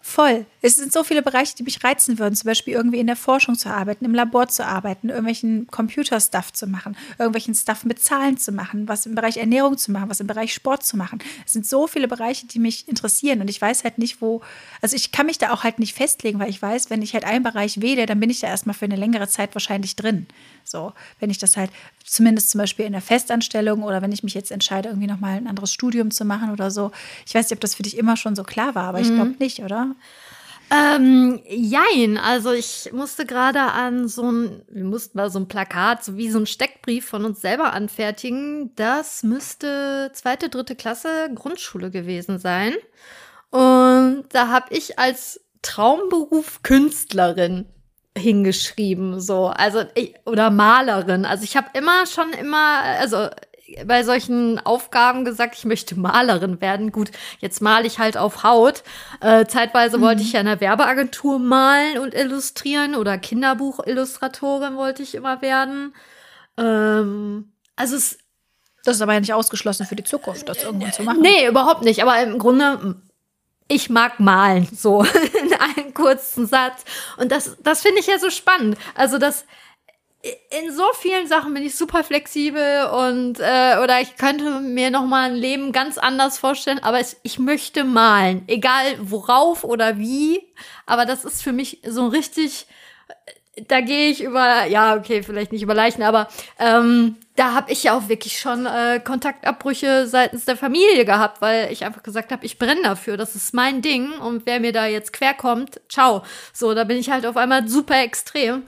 Voll. Es sind so viele Bereiche, die mich reizen würden. Zum Beispiel irgendwie in der Forschung zu arbeiten, im Labor zu arbeiten, irgendwelchen Computerstuff zu machen, irgendwelchen Stuff mit Zahlen zu machen, was im Bereich Ernährung zu machen, was im Bereich Sport zu machen. Es sind so viele Bereiche, die mich interessieren und ich weiß halt nicht, wo. Also ich kann mich da auch halt nicht festlegen, weil ich weiß, wenn ich halt einen Bereich wähle, dann bin ich da erstmal für eine längere Zeit wahrscheinlich drin. So, wenn ich das halt zumindest zum Beispiel in der Festanstellung oder wenn ich mich jetzt entscheide, irgendwie nochmal ein anderes Studium zu machen oder so. Ich weiß nicht, ob das für dich immer schon so klar war, aber ich glaube mhm. nicht, oder? Ähm, jein, also ich musste gerade an so ein, wir mussten mal so ein Plakat, so wie so ein Steckbrief von uns selber anfertigen. Das müsste zweite, dritte Klasse Grundschule gewesen sein. Und da habe ich als Traumberuf Künstlerin hingeschrieben, so, also ich, oder Malerin. Also ich habe immer schon immer, also bei solchen Aufgaben gesagt, ich möchte Malerin werden. Gut, jetzt male ich halt auf Haut. Äh, zeitweise mhm. wollte ich ja in der Werbeagentur malen und illustrieren oder Kinderbuchillustratorin wollte ich immer werden. Ähm, also es das ist aber ja nicht ausgeschlossen für die Zukunft, das irgendwann zu machen. Nee, überhaupt nicht. Aber im Grunde ich mag malen, so *laughs* in einem kurzen Satz. Und das, das finde ich ja so spannend. Also das, in so vielen Sachen bin ich super flexibel und äh, oder ich könnte mir noch mal ein Leben ganz anders vorstellen, aber es, ich möchte malen, egal worauf oder wie, aber das ist für mich so richtig da gehe ich über, ja, okay, vielleicht nicht über Leichen, aber ähm, da habe ich ja auch wirklich schon äh, Kontaktabbrüche seitens der Familie gehabt, weil ich einfach gesagt habe, ich brenne dafür, das ist mein Ding und wer mir da jetzt querkommt, ciao. So, da bin ich halt auf einmal super extrem.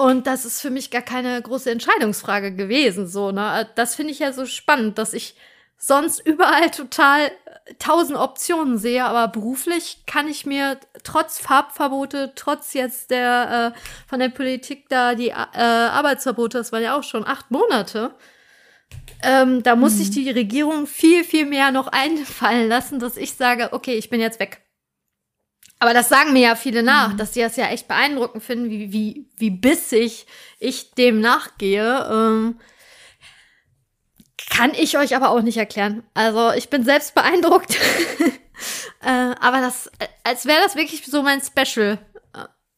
Und das ist für mich gar keine große Entscheidungsfrage gewesen. So, ne? Das finde ich ja so spannend, dass ich sonst überall total äh, tausend Optionen sehe, aber beruflich kann ich mir trotz Farbverbote, trotz jetzt der äh, von der Politik da die äh, Arbeitsverbote, das waren ja auch schon acht Monate, ähm, da muss mhm. sich die Regierung viel, viel mehr noch einfallen lassen, dass ich sage, okay, ich bin jetzt weg. Aber das sagen mir ja viele nach, mhm. dass sie das ja echt beeindruckend finden, wie, wie, wie bissig ich dem nachgehe. Ähm, kann ich euch aber auch nicht erklären. Also ich bin selbst beeindruckt. *laughs* äh, aber das, als wäre das wirklich so mein Special.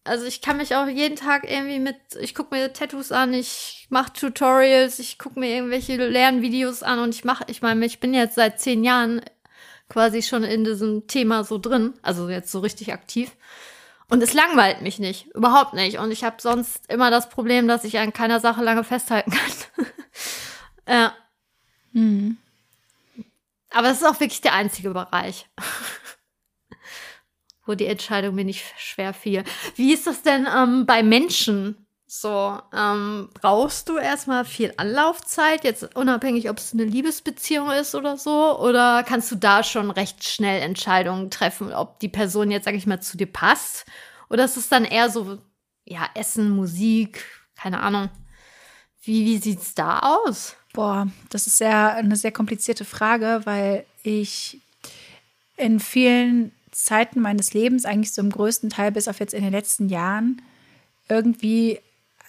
Also ich kann mich auch jeden Tag irgendwie mit, ich gucke mir Tattoos an, ich mache Tutorials, ich gucke mir irgendwelche Lernvideos an und ich mache, ich meine, ich bin jetzt seit zehn Jahren quasi schon in diesem Thema so drin, also jetzt so richtig aktiv. Und es langweilt mich nicht, überhaupt nicht. Und ich habe sonst immer das Problem, dass ich an keiner Sache lange festhalten kann. *laughs* ja. Mhm. Aber es ist auch wirklich der einzige Bereich, *laughs* wo die Entscheidung mir nicht schwer fiel. Wie ist das denn ähm, bei Menschen? So, ähm, brauchst du erstmal viel Anlaufzeit, jetzt unabhängig, ob es eine Liebesbeziehung ist oder so? Oder kannst du da schon recht schnell Entscheidungen treffen, ob die Person jetzt, sag ich mal, zu dir passt? Oder ist es dann eher so, ja, Essen, Musik, keine Ahnung. Wie, wie sieht's da aus? Boah, das ist sehr, eine sehr komplizierte Frage, weil ich in vielen Zeiten meines Lebens, eigentlich so im größten Teil bis auf jetzt in den letzten Jahren, irgendwie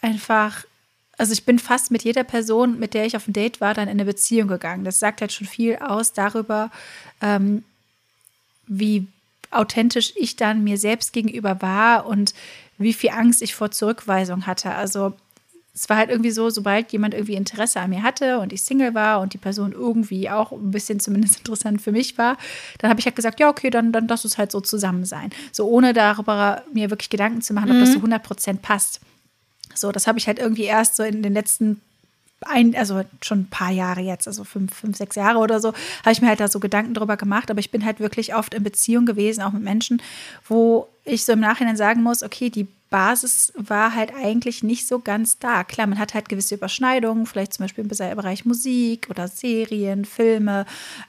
einfach, also ich bin fast mit jeder Person, mit der ich auf ein Date war, dann in eine Beziehung gegangen. Das sagt halt schon viel aus darüber, ähm, wie authentisch ich dann mir selbst gegenüber war und wie viel Angst ich vor Zurückweisung hatte. Also es war halt irgendwie so, sobald jemand irgendwie Interesse an mir hatte und ich Single war und die Person irgendwie auch ein bisschen zumindest *laughs* interessant für mich war, dann habe ich halt gesagt, ja, okay, dann, dann lass es halt so zusammen sein. So ohne darüber mir wirklich Gedanken zu machen, mhm. ob das so 100 Prozent passt. So, das habe ich halt irgendwie erst so in den letzten ein, also schon ein paar Jahre jetzt, also fünf, fünf, sechs Jahre oder so, habe ich mir halt da so Gedanken drüber gemacht. Aber ich bin halt wirklich oft in Beziehung gewesen, auch mit Menschen, wo ich so im Nachhinein sagen muss, okay, die Basis war halt eigentlich nicht so ganz da. Klar, man hat halt gewisse Überschneidungen, vielleicht zum Beispiel im Bereich Musik oder Serien, Filme,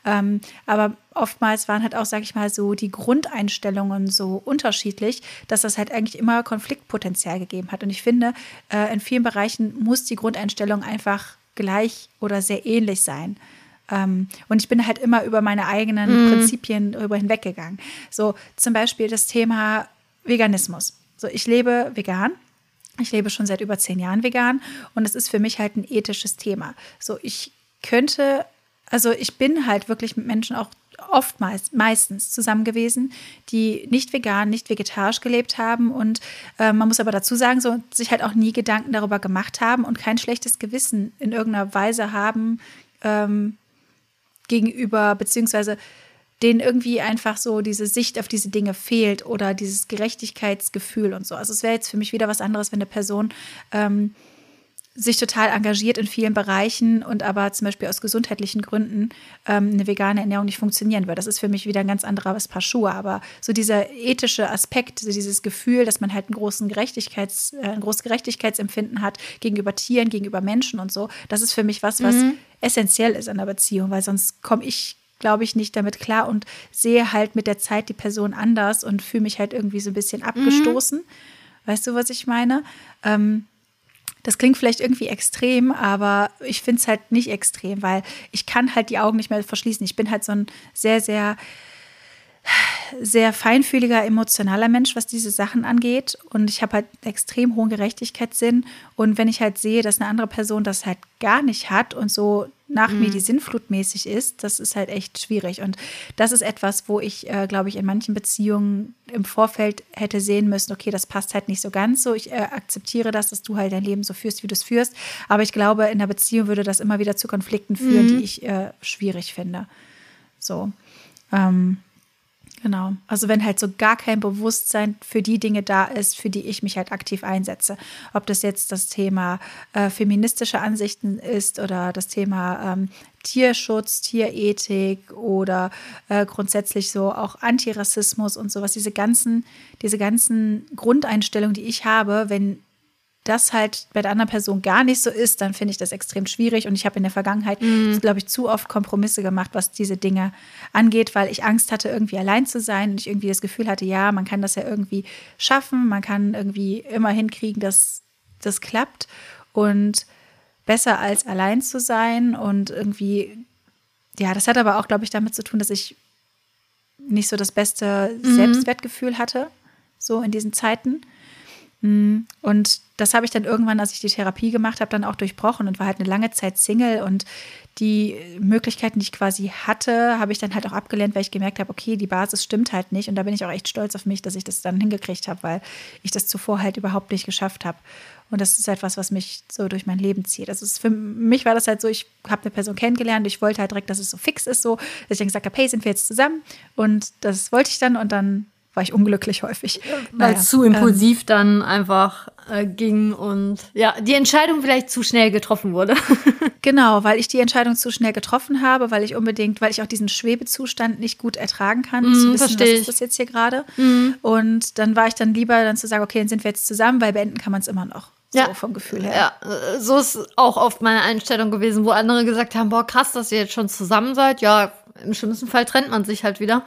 ähm, aber oftmals waren halt auch, sag ich mal, so die Grundeinstellungen so unterschiedlich, dass das halt eigentlich immer Konfliktpotenzial gegeben hat. Und ich finde, äh, in vielen Bereichen muss die Grundeinstellung einfach gleich oder sehr ähnlich sein. Ähm, und ich bin halt immer über meine eigenen mhm. Prinzipien darüber hinweggegangen. So zum Beispiel das Thema Veganismus. So, ich lebe vegan. Ich lebe schon seit über zehn Jahren vegan und es ist für mich halt ein ethisches Thema. So, ich könnte, also ich bin halt wirklich mit Menschen auch oftmals, meistens zusammen gewesen, die nicht vegan, nicht vegetarisch gelebt haben und äh, man muss aber dazu sagen, so sich halt auch nie Gedanken darüber gemacht haben und kein schlechtes Gewissen in irgendeiner Weise haben ähm, gegenüber, beziehungsweise denen irgendwie einfach so diese Sicht auf diese Dinge fehlt oder dieses Gerechtigkeitsgefühl und so. Also es wäre jetzt für mich wieder was anderes, wenn eine Person ähm, sich total engagiert in vielen Bereichen und aber zum Beispiel aus gesundheitlichen Gründen ähm, eine vegane Ernährung nicht funktionieren würde. Das ist für mich wieder ein ganz anderer Paar Schuhe. Aber so dieser ethische Aspekt, so dieses Gefühl, dass man halt einen großen Gerechtigkeits, äh, ein großes Gerechtigkeitsempfinden hat gegenüber Tieren, gegenüber Menschen und so, das ist für mich was, was mhm. essentiell ist an der Beziehung, weil sonst komme ich glaube ich, nicht damit klar und sehe halt mit der Zeit die Person anders und fühle mich halt irgendwie so ein bisschen abgestoßen. Mhm. Weißt du, was ich meine? Ähm, das klingt vielleicht irgendwie extrem, aber ich finde es halt nicht extrem, weil ich kann halt die Augen nicht mehr verschließen. Ich bin halt so ein sehr, sehr, sehr feinfühliger, emotionaler Mensch, was diese Sachen angeht. Und ich habe halt extrem hohen Gerechtigkeitssinn. Und wenn ich halt sehe, dass eine andere Person das halt gar nicht hat und so nach mhm. mir die Sinnflut mäßig ist, das ist halt echt schwierig. Und das ist etwas, wo ich, äh, glaube ich, in manchen Beziehungen im Vorfeld hätte sehen müssen, okay, das passt halt nicht so ganz so. Ich äh, akzeptiere das, dass du halt dein Leben so führst, wie du es führst. Aber ich glaube, in der Beziehung würde das immer wieder zu Konflikten führen, mhm. die ich äh, schwierig finde. So. Ähm, Genau. Also wenn halt so gar kein Bewusstsein für die Dinge da ist, für die ich mich halt aktiv einsetze. Ob das jetzt das Thema äh, feministische Ansichten ist oder das Thema ähm, Tierschutz, Tierethik oder äh, grundsätzlich so auch Antirassismus und sowas. Diese ganzen, diese ganzen Grundeinstellungen, die ich habe, wenn das halt bei der anderen Person gar nicht so ist, dann finde ich das extrem schwierig. Und ich habe in der Vergangenheit, mhm. glaube ich, zu oft Kompromisse gemacht, was diese Dinge angeht, weil ich Angst hatte, irgendwie allein zu sein und ich irgendwie das Gefühl hatte, ja, man kann das ja irgendwie schaffen, man kann irgendwie immer hinkriegen, dass das klappt. Und besser als allein zu sein und irgendwie, ja, das hat aber auch, glaube ich, damit zu tun, dass ich nicht so das beste mhm. Selbstwertgefühl hatte, so in diesen Zeiten. Mhm. Und das habe ich dann irgendwann, als ich die Therapie gemacht habe, dann auch durchbrochen und war halt eine lange Zeit Single und die Möglichkeiten, die ich quasi hatte, habe ich dann halt auch abgelehnt, weil ich gemerkt habe, okay, die Basis stimmt halt nicht und da bin ich auch echt stolz auf mich, dass ich das dann hingekriegt habe, weil ich das zuvor halt überhaupt nicht geschafft habe. Und das ist halt was, was mich so durch mein Leben zieht. Also für mich war das halt so, ich habe eine Person kennengelernt, ich wollte halt direkt, dass es so fix ist, so, dass ich dann gesagt habe, hey, sind wir jetzt zusammen? Und das wollte ich dann und dann war ich unglücklich häufig. Weil es zu impulsiv ähm, dann einfach äh, ging und ja, die Entscheidung vielleicht zu schnell getroffen wurde. *laughs* genau, weil ich die Entscheidung zu schnell getroffen habe, weil ich unbedingt, weil ich auch diesen Schwebezustand nicht gut ertragen kann, mm, zu wissen, was ist das jetzt hier gerade. Mm. Und dann war ich dann lieber dann zu sagen, okay, dann sind wir jetzt zusammen, weil beenden kann man es immer noch. So ja. vom Gefühl her. Ja, so ist auch oft meine Einstellung gewesen, wo andere gesagt haben, boah, krass, dass ihr jetzt schon zusammen seid. Ja, im schlimmsten Fall trennt man sich halt wieder.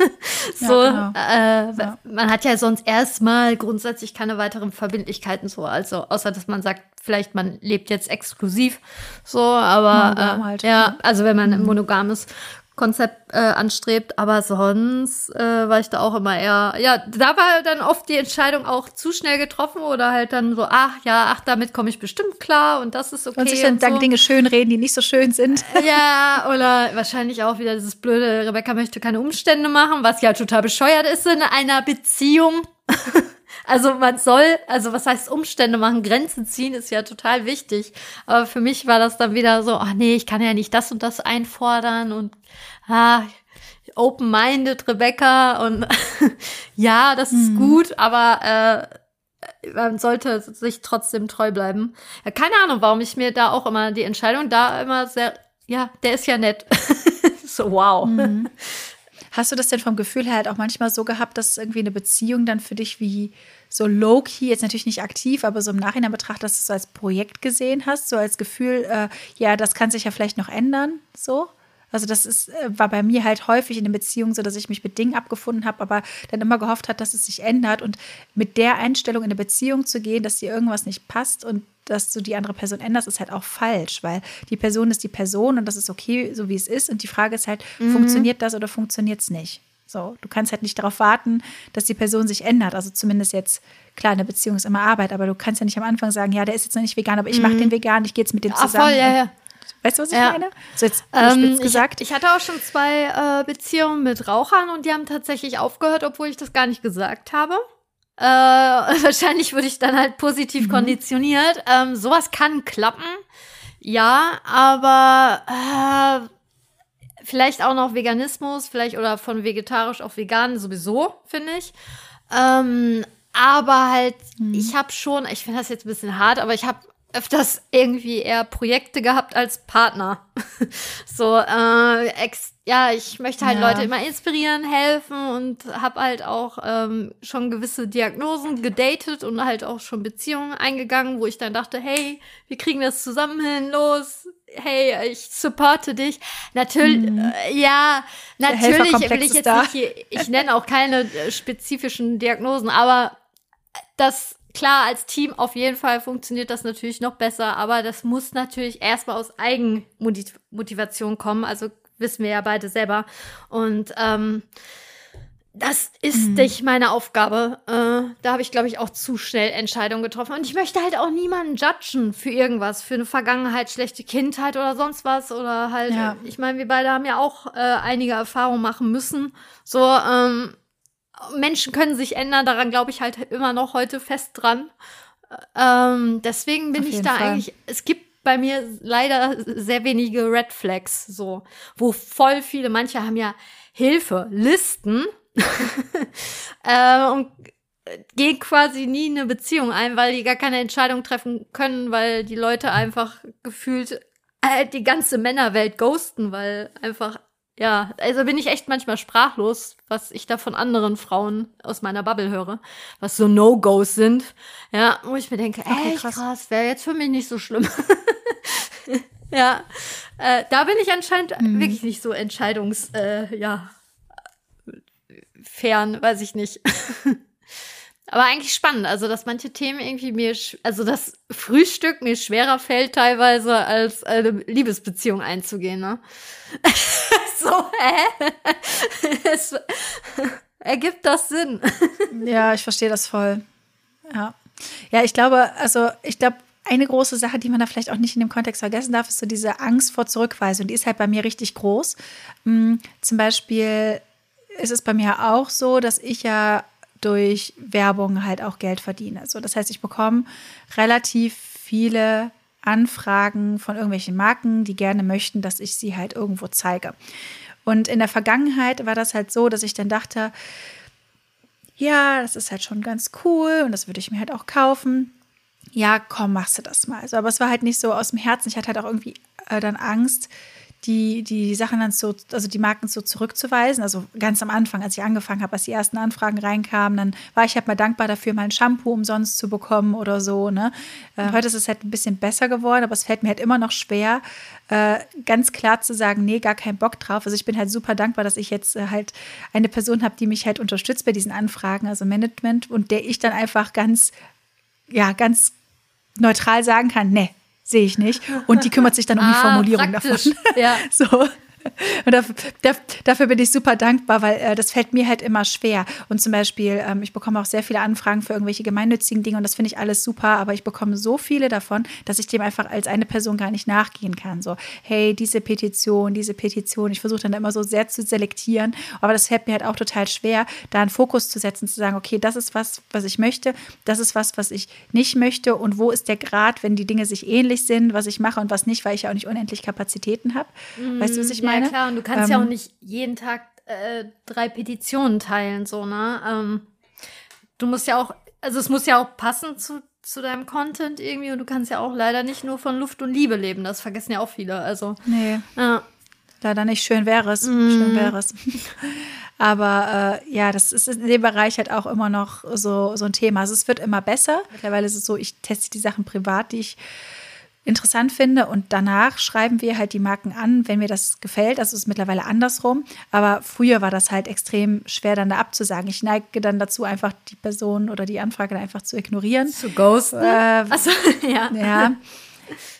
*laughs* so, ja, genau. äh, ja. man hat ja sonst erstmal grundsätzlich keine weiteren Verbindlichkeiten so, also außer dass man sagt, vielleicht man lebt jetzt exklusiv so, aber äh, halt. ja, also wenn man mhm. monogam ist, Konzept äh, anstrebt, aber sonst äh, war ich da auch immer eher, ja, da war dann oft die Entscheidung auch zu schnell getroffen oder halt dann so, ach ja, ach, damit komme ich bestimmt klar und das ist okay. Und sich dann, dann so. Dinge schönreden, die nicht so schön sind. Äh, ja, oder wahrscheinlich auch wieder dieses blöde, Rebecca möchte keine Umstände machen, was ja total bescheuert ist in einer Beziehung. *laughs* Also man soll, also was heißt Umstände machen, Grenzen ziehen ist ja total wichtig. Aber für mich war das dann wieder so, ach nee, ich kann ja nicht das und das einfordern und ah, open-minded Rebecca und *laughs* ja, das ist mhm. gut, aber äh, man sollte sich trotzdem treu bleiben. Ja, keine Ahnung, warum ich mir da auch immer die Entscheidung da immer sehr, ja, der ist ja nett. *laughs* so wow. Mhm. *laughs* Hast du das denn vom Gefühl her halt auch manchmal so gehabt, dass irgendwie eine Beziehung dann für dich wie so low-key, jetzt natürlich nicht aktiv, aber so im Nachhinein betrachtet, dass du es so als Projekt gesehen hast, so als Gefühl, äh, ja, das kann sich ja vielleicht noch ändern, so? Also das ist, äh, war bei mir halt häufig in den Beziehungen so, dass ich mich mit Dingen abgefunden habe, aber dann immer gehofft hat, dass es sich ändert. Und mit der Einstellung in eine Beziehung zu gehen, dass dir irgendwas nicht passt und dass du die andere Person änderst, ist halt auch falsch, weil die Person ist die Person und das ist okay, so wie es ist. Und die Frage ist halt, mhm. funktioniert das oder funktioniert es nicht? So, du kannst halt nicht darauf warten, dass die Person sich ändert. Also zumindest jetzt, klar, eine Beziehung ist immer Arbeit, aber du kannst ja nicht am Anfang sagen, ja, der ist jetzt noch nicht vegan, aber ich mhm. mache den vegan, ich gehe jetzt mit dem zusammen. Ach, voll, ja, ja. Weißt du, was ich ja. meine? So jetzt ähm, gesagt. Ich, ich, hatte auch schon zwei äh, Beziehungen mit Rauchern und die haben tatsächlich aufgehört, obwohl ich das gar nicht gesagt habe. Äh, *laughs* wahrscheinlich würde ich dann halt positiv mhm. konditioniert. Ähm, sowas kann klappen. Ja, aber äh, vielleicht auch noch Veganismus, vielleicht oder von vegetarisch auf vegan sowieso, finde ich. Ähm, aber halt, mhm. ich habe schon, ich finde das jetzt ein bisschen hart, aber ich habe öfters irgendwie eher Projekte gehabt als Partner. *laughs* so, äh, ex ja, ich möchte halt ja. Leute immer inspirieren, helfen und habe halt auch ähm, schon gewisse Diagnosen gedatet und halt auch schon Beziehungen eingegangen, wo ich dann dachte, hey, wir kriegen das zusammen hin, los, hey, ich supporte dich. Natürlich, mhm. äh, ja, natürlich will ich jetzt nicht hier, ich nenne auch keine äh, spezifischen Diagnosen, aber das Klar, als Team auf jeden Fall funktioniert das natürlich noch besser, aber das muss natürlich erstmal aus Eigenmotivation kommen. Also wissen wir ja beide selber. Und ähm, das ist mhm. nicht meine Aufgabe. Äh, da habe ich, glaube ich, auch zu schnell Entscheidungen getroffen. Und ich möchte halt auch niemanden judgen für irgendwas, für eine Vergangenheit, schlechte Kindheit oder sonst was. Oder halt, ja. ich meine, wir beide haben ja auch äh, einige Erfahrungen machen müssen. So, ähm, Menschen können sich ändern, daran glaube ich halt immer noch heute fest dran. Ähm, deswegen bin ich da Fall. eigentlich, es gibt bei mir leider sehr wenige Red Flags, so, wo voll viele, manche haben ja Hilfe, Listen, *laughs* äh, und gehen quasi nie eine Beziehung ein, weil die gar keine Entscheidung treffen können, weil die Leute einfach gefühlt äh, die ganze Männerwelt ghosten, weil einfach ja, also bin ich echt manchmal sprachlos, was ich da von anderen Frauen aus meiner Bubble höre, was so No-Gos sind. Ja, wo ich mir denke, okay, ey, krass, krass wäre jetzt für mich nicht so schlimm. *laughs* ja, äh, da bin ich anscheinend mhm. wirklich nicht so entscheidungs, äh, ja, fern, weiß ich nicht. *laughs* Aber eigentlich spannend, also dass manche Themen irgendwie mir, also das Frühstück mir schwerer fällt teilweise als eine Liebesbeziehung einzugehen, ne? *laughs* so, hä? *laughs* es ergibt das Sinn? *laughs* ja, ich verstehe das voll. Ja. Ja, ich glaube, also ich glaube, eine große Sache, die man da vielleicht auch nicht in dem Kontext vergessen darf, ist so diese Angst vor Zurückweisung. Die ist halt bei mir richtig groß. Hm, zum Beispiel ist es bei mir auch so, dass ich ja durch Werbung halt auch Geld verdiene. So, das heißt, ich bekomme relativ viele Anfragen von irgendwelchen Marken, die gerne möchten, dass ich sie halt irgendwo zeige. Und in der Vergangenheit war das halt so, dass ich dann dachte, ja, das ist halt schon ganz cool und das würde ich mir halt auch kaufen. Ja, komm, machst du das mal. Also, aber es war halt nicht so aus dem Herzen. Ich hatte halt auch irgendwie äh, dann Angst, die, die Sachen dann so, also die Marken so zurückzuweisen. Also ganz am Anfang, als ich angefangen habe, als die ersten Anfragen reinkamen, dann war ich halt mal dankbar dafür, mein Shampoo umsonst zu bekommen oder so. Ne? Äh, heute ist es halt ein bisschen besser geworden, aber es fällt mir halt immer noch schwer, äh, ganz klar zu sagen, nee, gar keinen Bock drauf. Also ich bin halt super dankbar, dass ich jetzt äh, halt eine Person habe, die mich halt unterstützt bei diesen Anfragen, also Management, und der ich dann einfach ganz, ja, ganz neutral sagen kann, nee, sehe ich nicht. Und die kümmert sich dann um die ah, Formulierung praktisch. davon. Ja. *laughs* so. Und dafür, dafür, bin ich super dankbar, weil äh, das fällt mir halt immer schwer. Und zum Beispiel, ähm, ich bekomme auch sehr viele Anfragen für irgendwelche gemeinnützigen Dinge und das finde ich alles super, aber ich bekomme so viele davon, dass ich dem einfach als eine Person gar nicht nachgehen kann. So, hey, diese Petition, diese Petition. Ich versuche dann immer so sehr zu selektieren, aber das fällt mir halt auch total schwer, da einen Fokus zu setzen, zu sagen, okay, das ist was, was ich möchte, das ist was, was ich nicht möchte und wo ist der Grad, wenn die Dinge sich ähnlich sind, was ich mache und was nicht, weil ich ja auch nicht unendlich Kapazitäten habe. Mm, weißt du, was ich meine? Ja, klar, und du kannst ähm, ja auch ähm, nicht jeden Tag äh, drei Petitionen teilen, so, ne? Ähm, du musst ja auch, also es muss ja auch passen zu, zu deinem Content irgendwie und du kannst ja auch leider nicht nur von Luft und Liebe leben. Das vergessen ja auch viele. Also. Nee. Ja. Leider nicht. Schön wäre es. Mm. Schön wäre es. *laughs* Aber äh, ja, das ist in dem Bereich halt auch immer noch so, so ein Thema. Also es wird immer besser. Mittlerweile ist es so, ich teste die Sachen privat, die ich interessant finde. Und danach schreiben wir halt die Marken an, wenn mir das gefällt. Das ist mittlerweile andersrum. Aber früher war das halt extrem schwer, dann da abzusagen. Ich neige dann dazu, einfach die Person oder die Anfrage einfach zu ignorieren. Zu ghosten? Äh, Achso, *laughs* ja. Ja.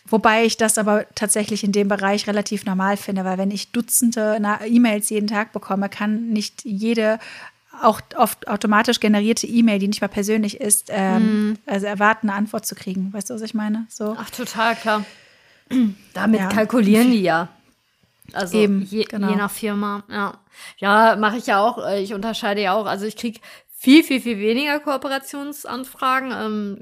Wobei ich das aber tatsächlich in dem Bereich relativ normal finde, weil wenn ich Dutzende E-Mails jeden Tag bekomme, kann nicht jede auch oft automatisch generierte E-Mail, die nicht mal persönlich ist, ähm, mm. also erwarten, eine Antwort zu kriegen. Weißt du, was ich meine? So. Ach, total, klar. *clears throat* Damit ja. kalkulieren die ja. Also Eben, je, genau. je nach Firma. Ja, ja mache ich ja auch. Äh, ich unterscheide ja auch. Also ich kriege viel, viel, viel weniger Kooperationsanfragen. Ähm,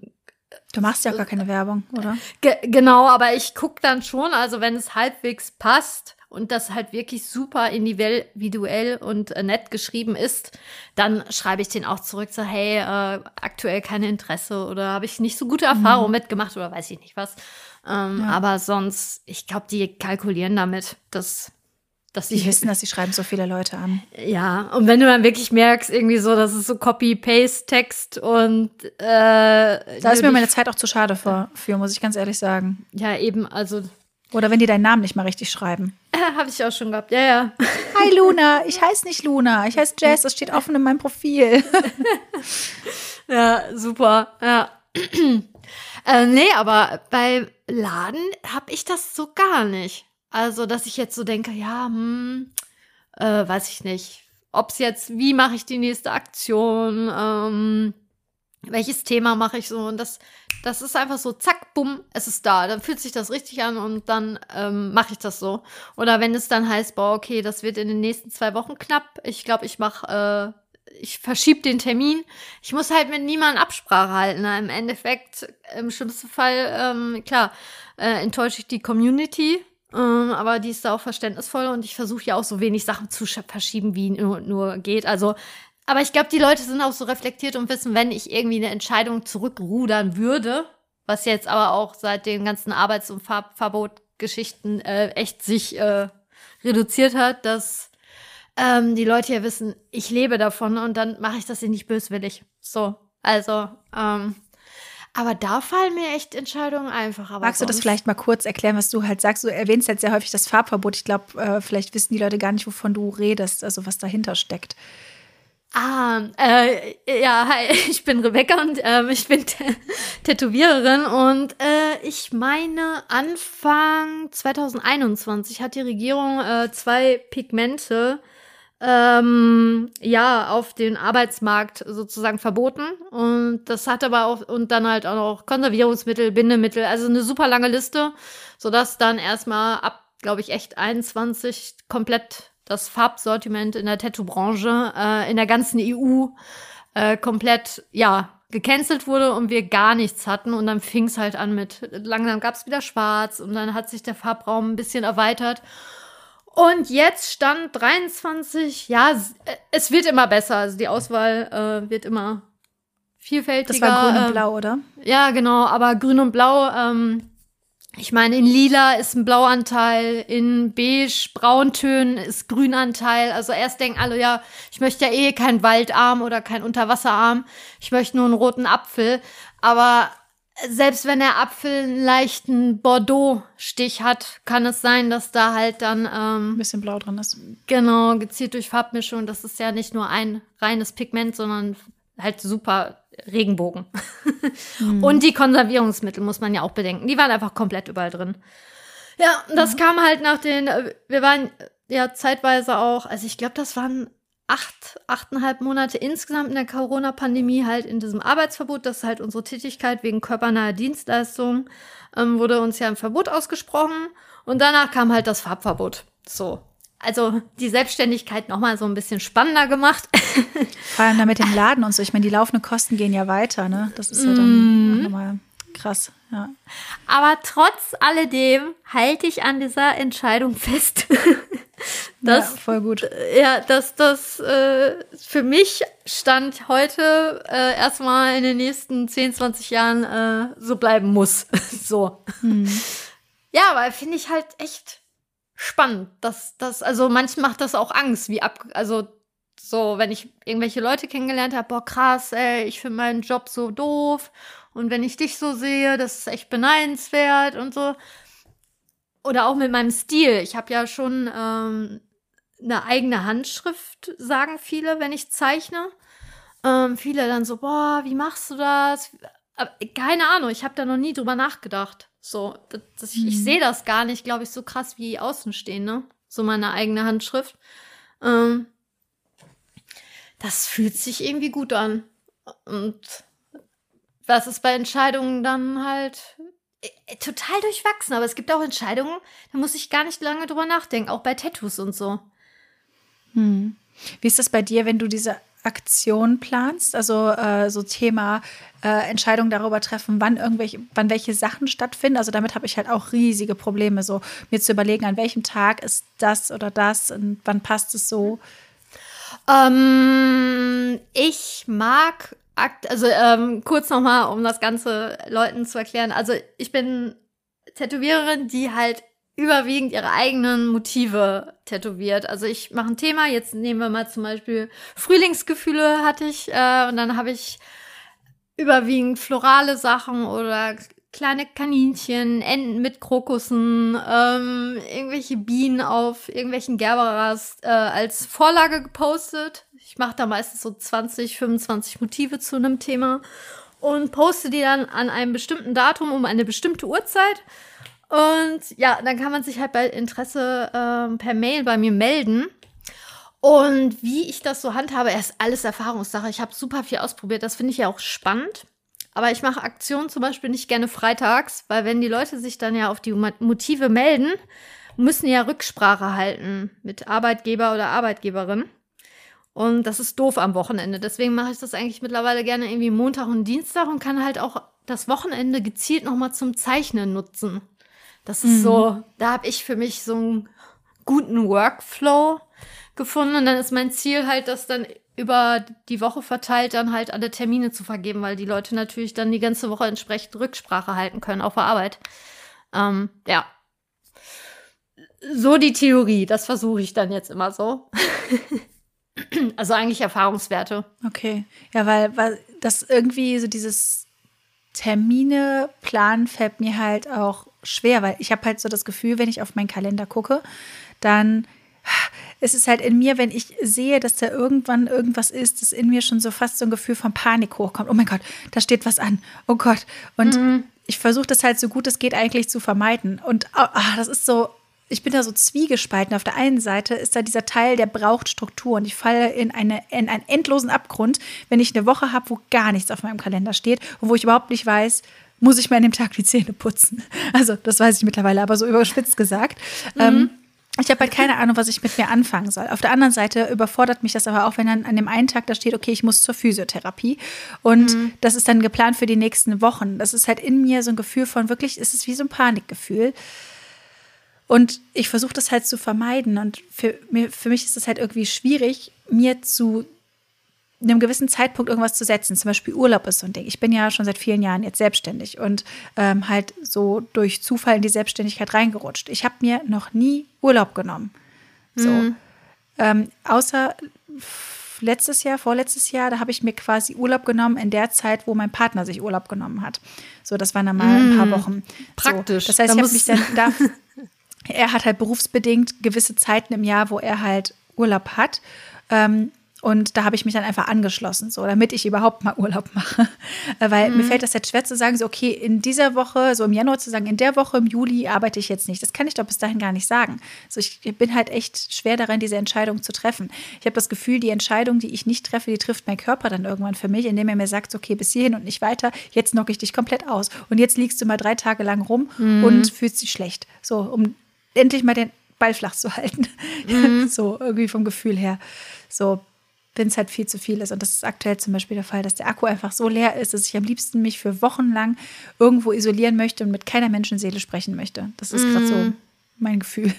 Du machst ja auch gar keine Werbung, oder? Ge genau, aber ich gucke dann schon, also wenn es halbwegs passt, und das halt wirklich super individuell und äh, nett geschrieben ist, dann schreibe ich den auch zurück, so hey, äh, aktuell kein Interesse oder habe ich nicht so gute Erfahrungen mhm. mitgemacht oder weiß ich nicht was. Ähm, ja. Aber sonst, ich glaube, die kalkulieren damit, dass dass die wissen, dass sie schreiben so viele Leute an. Ja, und wenn du dann wirklich merkst, irgendwie so, das ist so Copy-Paste-Text und äh, da ist mir meine Zeit auch zu schade für, für, muss ich ganz ehrlich sagen. Ja, eben, also oder wenn die deinen Namen nicht mal richtig schreiben. *laughs* Äh, Habe ich auch schon gehabt, ja, ja. *laughs* Hi Luna, ich heiße nicht Luna, ich heiße Jess, das steht offen in meinem Profil. *laughs* ja, super, ja. *clears throat* äh, nee, aber bei Laden habe ich das so gar nicht. Also, dass ich jetzt so denke, ja, hm, äh, weiß ich nicht. ob's jetzt, wie mache ich die nächste Aktion, ähm, welches Thema mache ich so und das, das ist einfach so, zack, bumm, es ist da. Dann fühlt sich das richtig an und dann ähm, mache ich das so. Oder wenn es dann heißt, boah, okay, das wird in den nächsten zwei Wochen knapp. Ich glaube, ich mache, äh, ich verschiebe den Termin. Ich muss halt mit niemandem Absprache halten. Im Endeffekt, im schlimmsten Fall, ähm, klar, äh, enttäusche ich die Community, ähm, aber die ist da auch verständnisvoll und ich versuche ja auch so wenig Sachen zu verschieben, wie nur, nur geht. Also aber ich glaube, die Leute sind auch so reflektiert und wissen, wenn ich irgendwie eine Entscheidung zurückrudern würde, was jetzt aber auch seit den ganzen Arbeits- und Verbotgeschichten äh, echt sich äh, reduziert hat, dass ähm, die Leute ja wissen, ich lebe davon und dann mache ich das ja nicht böswillig. So, also, ähm, aber da fallen mir echt Entscheidungen einfacher. Magst du das vielleicht mal kurz erklären, was du halt sagst? Du erwähnst jetzt sehr häufig das Farbverbot. Ich glaube, äh, vielleicht wissen die Leute gar nicht, wovon du redest, also was dahinter steckt. Ah, äh, ja, hi, *laughs* ich bin Rebecca und äh, ich bin Tätowiererin und äh, ich meine, Anfang 2021 hat die Regierung äh, zwei Pigmente ähm, ja auf den Arbeitsmarkt sozusagen verboten und das hat aber auch und dann halt auch noch Konservierungsmittel, Bindemittel, also eine super lange Liste, sodass dann erstmal ab, glaube ich, echt 21 komplett das Farbsortiment in der Tattoo-Branche äh, in der ganzen EU äh, komplett, ja, gecancelt wurde und wir gar nichts hatten. Und dann fing es halt an mit, langsam gab es wieder schwarz und dann hat sich der Farbraum ein bisschen erweitert. Und jetzt stand 23, ja, es wird immer besser. Also die Auswahl äh, wird immer vielfältiger. Das war grün und ähm, blau, oder? Ja, genau, aber grün und blau ähm, ich meine, in lila ist ein Blauanteil, in beige, Brauntönen ist Grünanteil. Also erst denken alle, ja, ich möchte ja eh keinen Waldarm oder keinen Unterwasserarm. Ich möchte nur einen roten Apfel. Aber selbst wenn der Apfel einen leichten Bordeaux-Stich hat, kann es sein, dass da halt dann ähm, ein bisschen blau drin ist. Genau, gezielt durch Farbmischung. Das ist ja nicht nur ein reines Pigment, sondern halt super Regenbogen. Mhm. Und die Konservierungsmittel muss man ja auch bedenken. Die waren einfach komplett überall drin. Ja, das mhm. kam halt nach den, äh, wir waren ja zeitweise auch, also ich glaube, das waren acht, achteinhalb Monate insgesamt in der Corona-Pandemie halt in diesem Arbeitsverbot. Das ist halt unsere Tätigkeit wegen körpernaher Dienstleistung. Ähm, wurde uns ja ein Verbot ausgesprochen. Und danach kam halt das Farbverbot. So also die Selbstständigkeit noch mal so ein bisschen spannender gemacht. *laughs* Vor allem damit im Laden und so. Ich meine, die laufenden Kosten gehen ja weiter, ne? Das ist ja dann mm. nochmal krass, ja. Aber trotz alledem halte ich an dieser Entscheidung fest. *laughs* das, ja, voll gut. Ja, dass das äh, für mich stand heute äh, erstmal in den nächsten 10, 20 Jahren äh, so bleiben muss. *laughs* so. Mhm. Ja, aber finde ich halt echt spannend. Das, das, also manchmal macht das auch Angst, wie ab, also so, wenn ich irgendwelche Leute kennengelernt habe, boah, krass, ey, ich finde meinen Job so doof. Und wenn ich dich so sehe, das ist echt beneidenswert und so. Oder auch mit meinem Stil. Ich habe ja schon ähm, eine eigene Handschrift, sagen viele, wenn ich zeichne. Ähm, viele dann so, boah, wie machst du das? Aber, keine Ahnung, ich habe da noch nie drüber nachgedacht. So, das, das, ich, ich mhm. sehe das gar nicht, glaube ich, so krass wie Außenstehende. So meine eigene Handschrift. Ähm, das fühlt sich irgendwie gut an. Und was ist bei Entscheidungen dann halt äh, total durchwachsen. Aber es gibt auch Entscheidungen, da muss ich gar nicht lange drüber nachdenken, auch bei Tattoos und so. Hm. Wie ist das bei dir, wenn du diese Aktion planst? Also äh, so Thema äh, Entscheidungen darüber treffen, wann irgendwelche, wann welche Sachen stattfinden. Also damit habe ich halt auch riesige Probleme, so mir zu überlegen, an welchem Tag ist das oder das und wann passt es so. Ähm, ich mag also ähm, kurz nochmal, um das Ganze Leuten zu erklären. Also ich bin Tätowiererin, die halt überwiegend ihre eigenen Motive tätowiert. Also ich mache ein Thema, jetzt nehmen wir mal zum Beispiel Frühlingsgefühle hatte ich äh, und dann habe ich überwiegend florale Sachen oder kleine Kaninchen, Enten mit Krokussen, ähm, irgendwelche Bienen auf irgendwelchen Gerberas äh, als Vorlage gepostet. Ich mache da meistens so 20, 25 Motive zu einem Thema und poste die dann an einem bestimmten Datum um eine bestimmte Uhrzeit. Und ja, dann kann man sich halt bei Interesse ähm, per Mail bei mir melden. Und wie ich das so handhabe, ist alles Erfahrungssache. Ich habe super viel ausprobiert. Das finde ich ja auch spannend. Aber ich mache Aktionen zum Beispiel nicht gerne freitags, weil wenn die Leute sich dann ja auf die Motive melden, müssen ja Rücksprache halten mit Arbeitgeber oder Arbeitgeberin. Und das ist doof am Wochenende. Deswegen mache ich das eigentlich mittlerweile gerne irgendwie Montag und Dienstag und kann halt auch das Wochenende gezielt nochmal zum Zeichnen nutzen. Das ist mhm. so, da habe ich für mich so einen guten Workflow gefunden. Und dann ist mein Ziel halt, das dann über die Woche verteilt dann halt alle Termine zu vergeben, weil die Leute natürlich dann die ganze Woche entsprechend Rücksprache halten können auf der Arbeit. Ähm, ja. So die Theorie, das versuche ich dann jetzt immer so. *laughs* also eigentlich Erfahrungswerte. Okay. Ja, weil, weil das irgendwie so dieses Termine planen fällt mir halt auch schwer, weil ich habe halt so das Gefühl, wenn ich auf meinen Kalender gucke, dann es ist halt in mir, wenn ich sehe, dass da irgendwann irgendwas ist, dass in mir schon so fast so ein Gefühl von Panik hochkommt. Oh mein Gott, da steht was an. Oh Gott. Und mhm. ich versuche das halt so gut es geht eigentlich zu vermeiden. Und oh, das ist so, ich bin da so zwiegespalten. Auf der einen Seite ist da dieser Teil, der braucht Struktur und ich falle in, eine, in einen endlosen Abgrund, wenn ich eine Woche habe, wo gar nichts auf meinem Kalender steht und wo ich überhaupt nicht weiß, muss ich mir an dem Tag die Zähne putzen. *laughs* Also das weiß ich mittlerweile, aber so überspitzt gesagt. Mhm. Ähm, ich habe halt keine Ahnung, was ich mit mir anfangen soll. Auf der anderen Seite überfordert mich das aber auch, wenn dann an dem einen Tag da steht, okay, ich muss zur Physiotherapie. Und mhm. das ist dann geplant für die nächsten Wochen. Das ist halt in mir so ein Gefühl von wirklich, ist es wie so ein Panikgefühl. Und ich versuche das halt zu vermeiden. Und für, mir, für mich ist es halt irgendwie schwierig, mir zu einem gewissen Zeitpunkt irgendwas zu setzen. Zum Beispiel Urlaub ist so ein Ding. Ich bin ja schon seit vielen Jahren jetzt selbstständig und ähm, halt so durch Zufall in die Selbstständigkeit reingerutscht. Ich habe mir noch nie Urlaub genommen. So. Mhm. Ähm, außer letztes Jahr, vorletztes Jahr, da habe ich mir quasi Urlaub genommen in der Zeit, wo mein Partner sich Urlaub genommen hat. So, das waren dann mal ein paar mhm. Wochen. Praktisch. So, das heißt, da ich habe mich dann da. *laughs* *laughs* er hat halt berufsbedingt gewisse Zeiten im Jahr, wo er halt Urlaub hat. Ähm, und da habe ich mich dann einfach angeschlossen, so damit ich überhaupt mal Urlaub mache. Äh, weil mhm. mir fällt das jetzt schwer zu sagen, so okay, in dieser Woche, so im Januar zu sagen, in der Woche im Juli arbeite ich jetzt nicht. Das kann ich doch bis dahin gar nicht sagen. So ich bin halt echt schwer daran, diese Entscheidung zu treffen. Ich habe das Gefühl, die Entscheidung, die ich nicht treffe, die trifft mein Körper dann irgendwann für mich, indem er mir sagt, okay, bis hierhin und nicht weiter, jetzt knocke ich dich komplett aus. Und jetzt liegst du mal drei Tage lang rum mhm. und fühlst dich schlecht. So, um endlich mal den Ball flach zu halten. Mhm. *laughs* so, irgendwie vom Gefühl her. So, wenn es halt viel zu viel ist. Und das ist aktuell zum Beispiel der Fall, dass der Akku einfach so leer ist, dass ich am liebsten mich für Wochen lang irgendwo isolieren möchte und mit keiner Menschenseele sprechen möchte. Das ist gerade so mhm. mein Gefühl.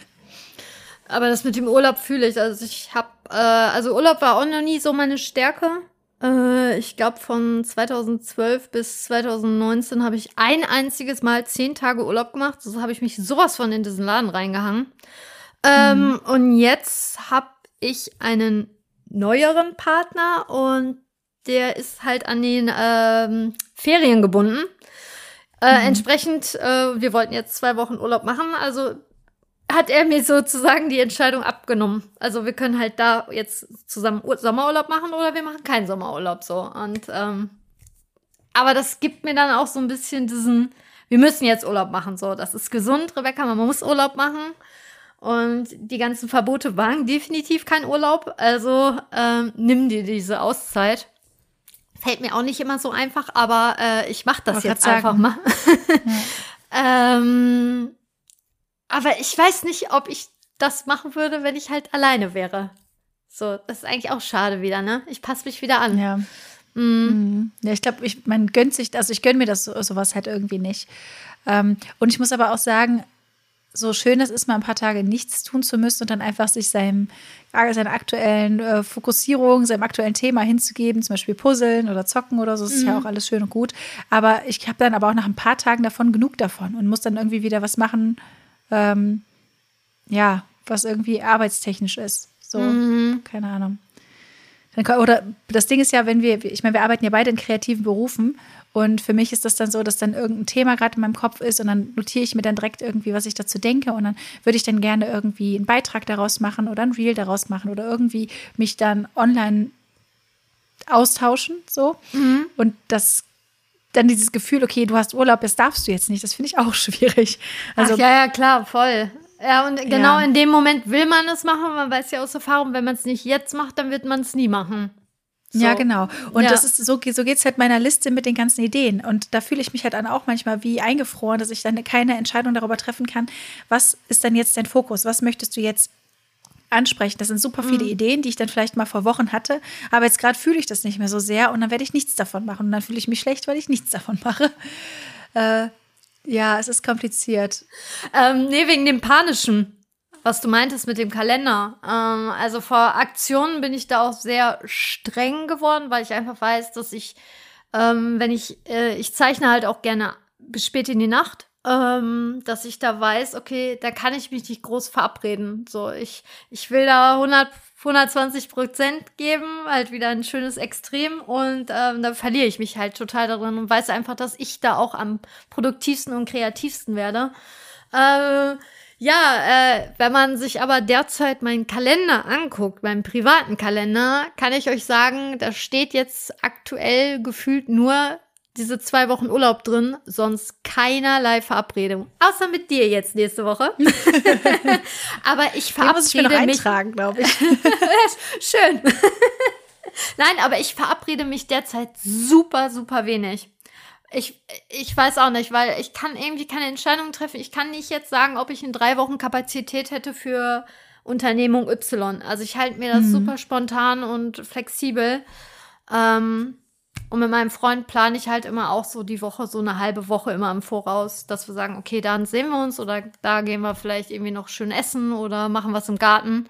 Aber das mit dem Urlaub fühle ich. Also ich habe, äh, also Urlaub war auch noch nie so meine Stärke. Äh, ich glaube, von 2012 bis 2019 habe ich ein einziges Mal zehn Tage Urlaub gemacht. So habe ich mich sowas von in diesen Laden reingehangen. Ähm, mhm. Und jetzt habe ich einen neueren Partner und der ist halt an den ähm, Ferien gebunden. Äh, mhm. Entsprechend, äh, wir wollten jetzt zwei Wochen Urlaub machen, also hat er mir sozusagen die Entscheidung abgenommen. Also wir können halt da jetzt zusammen Sommerurlaub machen oder wir machen keinen Sommerurlaub so. Und ähm, aber das gibt mir dann auch so ein bisschen diesen, wir müssen jetzt Urlaub machen. So, das ist gesund, Rebecca, man muss Urlaub machen. Und die ganzen Verbote waren definitiv kein Urlaub. Also ähm, nimm dir diese Auszeit. Fällt mir auch nicht immer so einfach, aber äh, ich mache das jetzt einfach mal. *laughs* ja. ähm, aber ich weiß nicht, ob ich das machen würde, wenn ich halt alleine wäre. So, das ist eigentlich auch schade wieder, ne? Ich passe mich wieder an. Ja. Mm. Ja, ich glaube, ich, man gönnt sich, also ich gönne mir das sowas halt irgendwie nicht. Ähm, und ich muss aber auch sagen, so schön es ist, mal ein paar Tage nichts tun zu müssen und dann einfach sich seinem, seiner aktuellen äh, Fokussierung, seinem aktuellen Thema hinzugeben, zum Beispiel Puzzeln oder Zocken oder so, das ist mhm. ja auch alles schön und gut. Aber ich habe dann aber auch nach ein paar Tagen davon genug davon und muss dann irgendwie wieder was machen, ähm, ja, was irgendwie arbeitstechnisch ist. So, mhm. keine Ahnung. Oder das Ding ist ja, wenn wir, ich meine, wir arbeiten ja beide in kreativen Berufen und für mich ist das dann so, dass dann irgendein Thema gerade in meinem Kopf ist und dann notiere ich mir dann direkt irgendwie, was ich dazu denke und dann würde ich dann gerne irgendwie einen Beitrag daraus machen oder ein Reel daraus machen oder irgendwie mich dann online austauschen, so. Mhm. Und das dann dieses Gefühl, okay, du hast Urlaub, das darfst du jetzt nicht, das finde ich auch *laughs* schwierig. Also, Ach, ja, ja, klar, voll. Ja, und genau ja. in dem Moment will man es machen. Man weiß ja aus Erfahrung, wenn man es nicht jetzt macht, dann wird man es nie machen. So. Ja, genau. Und ja. das ist so, so geht es halt meiner Liste mit den ganzen Ideen. Und da fühle ich mich halt dann auch manchmal wie eingefroren, dass ich dann keine Entscheidung darüber treffen kann, was ist dann jetzt dein Fokus? Was möchtest du jetzt ansprechen? Das sind super viele mhm. Ideen, die ich dann vielleicht mal vor Wochen hatte. Aber jetzt gerade fühle ich das nicht mehr so sehr und dann werde ich nichts davon machen. Und dann fühle ich mich schlecht, weil ich nichts davon mache. *laughs* Äh, ja, es ist kompliziert. Ähm, nee, wegen dem Panischen was du meintest mit dem Kalender. Ähm, also vor Aktionen bin ich da auch sehr streng geworden, weil ich einfach weiß, dass ich, ähm, wenn ich, äh, ich zeichne halt auch gerne bis spät in die Nacht, ähm, dass ich da weiß, okay, da kann ich mich nicht groß verabreden. So, ich, ich will da 100, 120 Prozent geben, halt wieder ein schönes Extrem und ähm, da verliere ich mich halt total darin und weiß einfach, dass ich da auch am produktivsten und kreativsten werde. Äh, ja, äh, wenn man sich aber derzeit meinen Kalender anguckt, meinen privaten Kalender, kann ich euch sagen, da steht jetzt aktuell gefühlt nur diese zwei Wochen Urlaub drin, sonst keinerlei Verabredung. Außer mit dir jetzt nächste Woche. *laughs* aber ich verabrede muss ich mir noch eintragen, glaube ich. *laughs* Schön. Nein, aber ich verabrede mich derzeit super, super wenig. Ich, ich weiß auch nicht, weil ich kann irgendwie keine Entscheidung treffen. Ich kann nicht jetzt sagen, ob ich in drei Wochen Kapazität hätte für Unternehmung Y. Also ich halte mir das mhm. super spontan und flexibel. Ähm, und mit meinem Freund plane ich halt immer auch so die Woche, so eine halbe Woche immer im Voraus, dass wir sagen, okay, dann sehen wir uns oder da gehen wir vielleicht irgendwie noch schön essen oder machen was im Garten.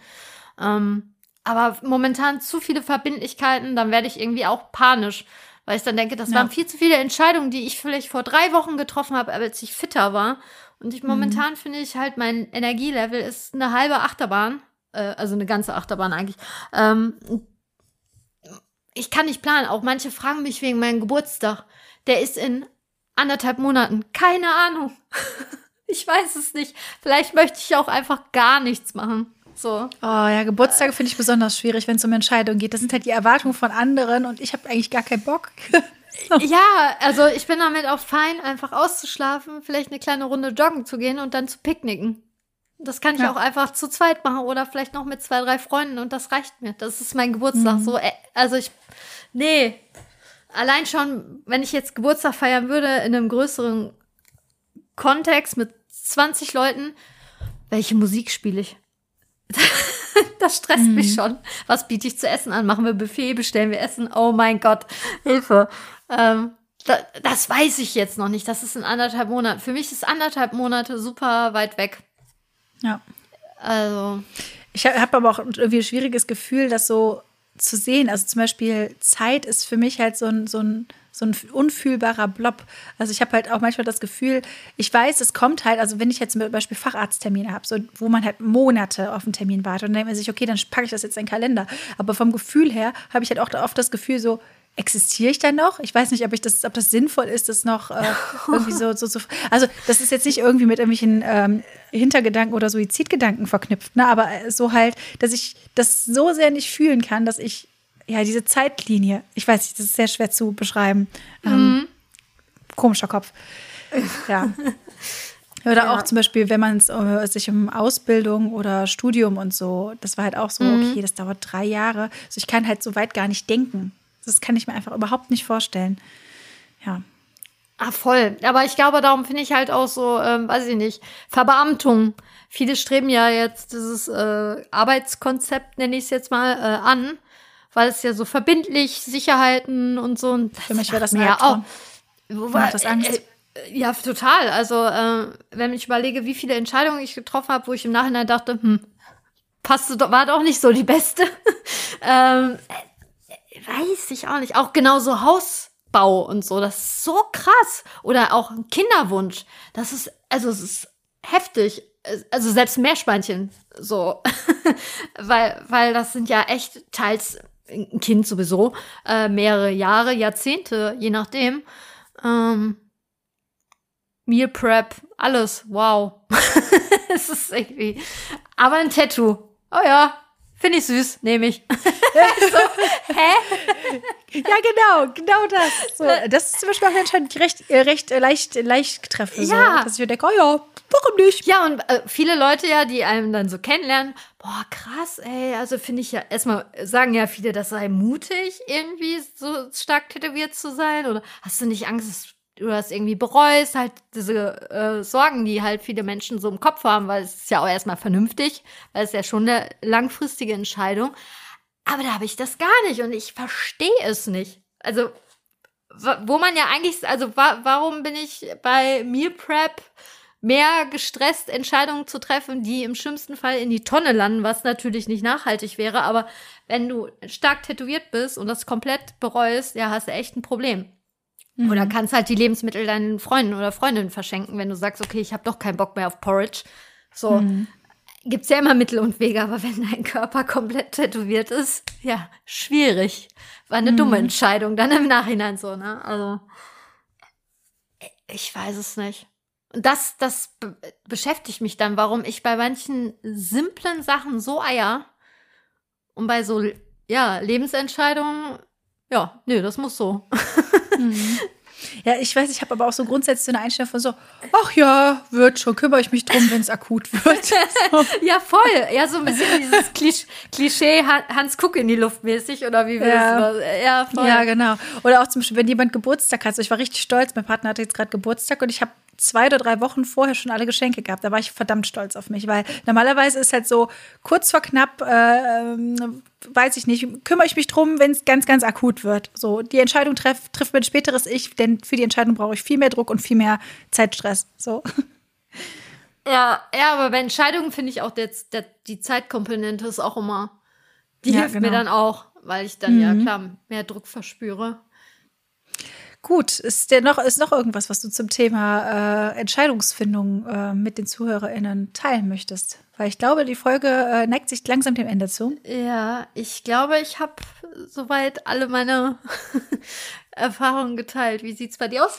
Ähm, aber momentan zu viele Verbindlichkeiten, dann werde ich irgendwie auch panisch. Weil ich dann denke, das ja. waren viel zu viele Entscheidungen, die ich vielleicht vor drei Wochen getroffen habe, als ich fitter war. Und ich momentan mhm. finde ich halt, mein Energielevel ist eine halbe Achterbahn. Äh, also eine ganze Achterbahn eigentlich. Ähm, ich kann nicht planen. Auch manche fragen mich wegen meinem Geburtstag. Der ist in anderthalb Monaten. Keine Ahnung. *laughs* ich weiß es nicht. Vielleicht möchte ich auch einfach gar nichts machen. So. Oh ja, Geburtstage finde ich besonders schwierig, wenn es um Entscheidungen geht. Das sind halt die Erwartungen von anderen und ich habe eigentlich gar keinen Bock. *laughs* Ja, also ich bin damit auch fein, einfach auszuschlafen, vielleicht eine kleine Runde joggen zu gehen und dann zu picknicken. Das kann ich ja. auch einfach zu zweit machen oder vielleicht noch mit zwei, drei Freunden und das reicht mir. Das ist mein Geburtstag. Mhm. So, äh, also ich, nee, allein schon, wenn ich jetzt Geburtstag feiern würde in einem größeren Kontext mit 20 Leuten, welche Musik spiele ich? *laughs* das stresst mhm. mich schon. Was biete ich zu essen an? Machen wir Buffet, bestellen wir Essen? Oh mein Gott, Hilfe. Ähm, da, das weiß ich jetzt noch nicht. Das ist in anderthalb Monaten. Für mich ist anderthalb Monate super weit weg. Ja. Also. Ich habe aber auch irgendwie ein schwieriges Gefühl, das so zu sehen. Also zum Beispiel Zeit ist für mich halt so ein, so ein so ein unfühlbarer Blob. Also ich habe halt auch manchmal das Gefühl, ich weiß, es kommt halt, also wenn ich jetzt zum Beispiel Facharzttermine habe, so, wo man halt Monate auf einen Termin wartet und dann denkt man sich, okay, dann packe ich das jetzt in den Kalender. Aber vom Gefühl her habe ich halt auch oft das Gefühl so, existiere ich da noch? Ich weiß nicht, ob ich das, ob das sinnvoll ist, das noch äh, irgendwie so, so, so. Also, das ist jetzt nicht irgendwie mit irgendwelchen ähm, Hintergedanken oder Suizidgedanken verknüpft, ne? Aber so halt, dass ich das so sehr nicht fühlen kann, dass ich ja, diese Zeitlinie, ich weiß nicht, das ist sehr schwer zu beschreiben. Ähm, mhm. Komischer Kopf. Ja. *laughs* Oder ja. auch zum Beispiel, wenn man äh, sich um Ausbildung oder Studium und so, das war halt auch so, mhm. okay, das dauert drei Jahre. Also ich kann halt so weit gar nicht denken. Das kann ich mir einfach überhaupt nicht vorstellen. Ja. Ah, voll. Aber ich glaube, darum finde ich halt auch so, ähm, weiß ich nicht, Verbeamtung. Viele streben ja jetzt dieses äh, Arbeitskonzept, nenne ich es jetzt mal, äh, an weil es ja so verbindlich, Sicherheiten und so. Und Für mich wäre das ja auch. Macht das Angst? Äh, äh, ja, total. Also, äh, wenn ich überlege, wie viele Entscheidungen ich getroffen habe, wo ich im Nachhinein dachte, hm, passte doch, war doch nicht so die beste. *laughs* ähm, äh, weiß ich auch nicht. Auch genauso Hausbau und so, das ist so krass. Oder auch ein Kinderwunsch. Das ist, also es ist heftig. Also selbst Meerschweinchen so. *laughs* weil, weil das sind ja echt teils ein Kind sowieso, äh, mehrere Jahre, Jahrzehnte, je nachdem. Ähm, Meal Prep, alles, wow. *laughs* es ist irgendwie. Aber ein Tattoo. Oh ja, Finde ich süß, nehme ich. *laughs* so, hä? Ja, genau, genau das. So, das ist zum Beispiel auch anscheinend recht, äh, recht äh, leicht, leicht treffe. So, Ja. dass ich mir denke, oh ja, warum nicht? Ja, und äh, viele Leute ja, die einem dann so kennenlernen, boah, krass, ey, also finde ich ja, erstmal sagen ja viele, das sei mutig, irgendwie so stark tätowiert zu sein. Oder hast du nicht Angst, dass du das irgendwie bereust? Halt diese äh, Sorgen, die halt viele Menschen so im Kopf haben, weil es ist ja auch erstmal vernünftig, weil es ist ja schon eine langfristige Entscheidung. Aber da habe ich das gar nicht und ich verstehe es nicht. Also, wo man ja eigentlich, also wa warum bin ich bei Meal Prep mehr gestresst, Entscheidungen zu treffen, die im schlimmsten Fall in die Tonne landen, was natürlich nicht nachhaltig wäre. Aber wenn du stark tätowiert bist und das komplett bereust, ja, hast du echt ein Problem. Oder kannst halt die Lebensmittel deinen Freunden oder Freundinnen verschenken, wenn du sagst, okay, ich habe doch keinen Bock mehr auf Porridge. So gibt's ja immer Mittel und Wege, aber wenn dein Körper komplett tätowiert ist, ja, schwierig. War eine dumme Entscheidung dann im Nachhinein so, ne? Also ich weiß es nicht. Und das, das be beschäftigt mich dann, warum ich bei manchen simplen Sachen so eier und bei so, ja, Lebensentscheidungen, ja, nö, das muss so. *laughs* Ja, ich weiß, ich habe aber auch so grundsätzlich so eine Einstellung von so, ach ja, wird schon, kümmere ich mich drum, wenn es akut wird. So. *laughs* Ja, voll. Ja, so ein bisschen dieses Klisch Klischee Han- Hans Kuck in die Luft mäßig oder wie wir Ja. das Ja, voll. Ja, genau. Oder auch zum Beispiel, wenn jemand Geburtstag hat. So, ich war richtig stolz. Mein Partner hatte jetzt gerade Geburtstag und ich habe zwei oder drei Wochen vorher schon alle Geschenke gehabt. Da war ich verdammt stolz auf mich, weil normalerweise ist halt so kurz vor knapp, äh, weiß ich nicht, kümmere ich mich drum, wenn es ganz, ganz akut wird. So, die Entscheidung treff, trifft mein späteres Ich, denn für die Entscheidung brauche ich viel mehr Druck und viel mehr Zeitstress. So. Ja, ja, aber bei Entscheidungen finde ich auch der, der, die Zeitkomponente ist auch immer, die Ja, hilft mir genau. dann auch, weil ich dann ja klar mehr Druck verspüre. Gut, ist dir noch, ist noch irgendwas, was du zum Thema äh, Entscheidungsfindung äh, mit den ZuhörerInnen teilen möchtest? Weil ich glaube, die Folge äh, neigt sich langsam dem Ende zu. Ja, ich glaube, ich habe soweit alle meine *laughs* Erfahrungen geteilt. Wie sieht's bei dir aus?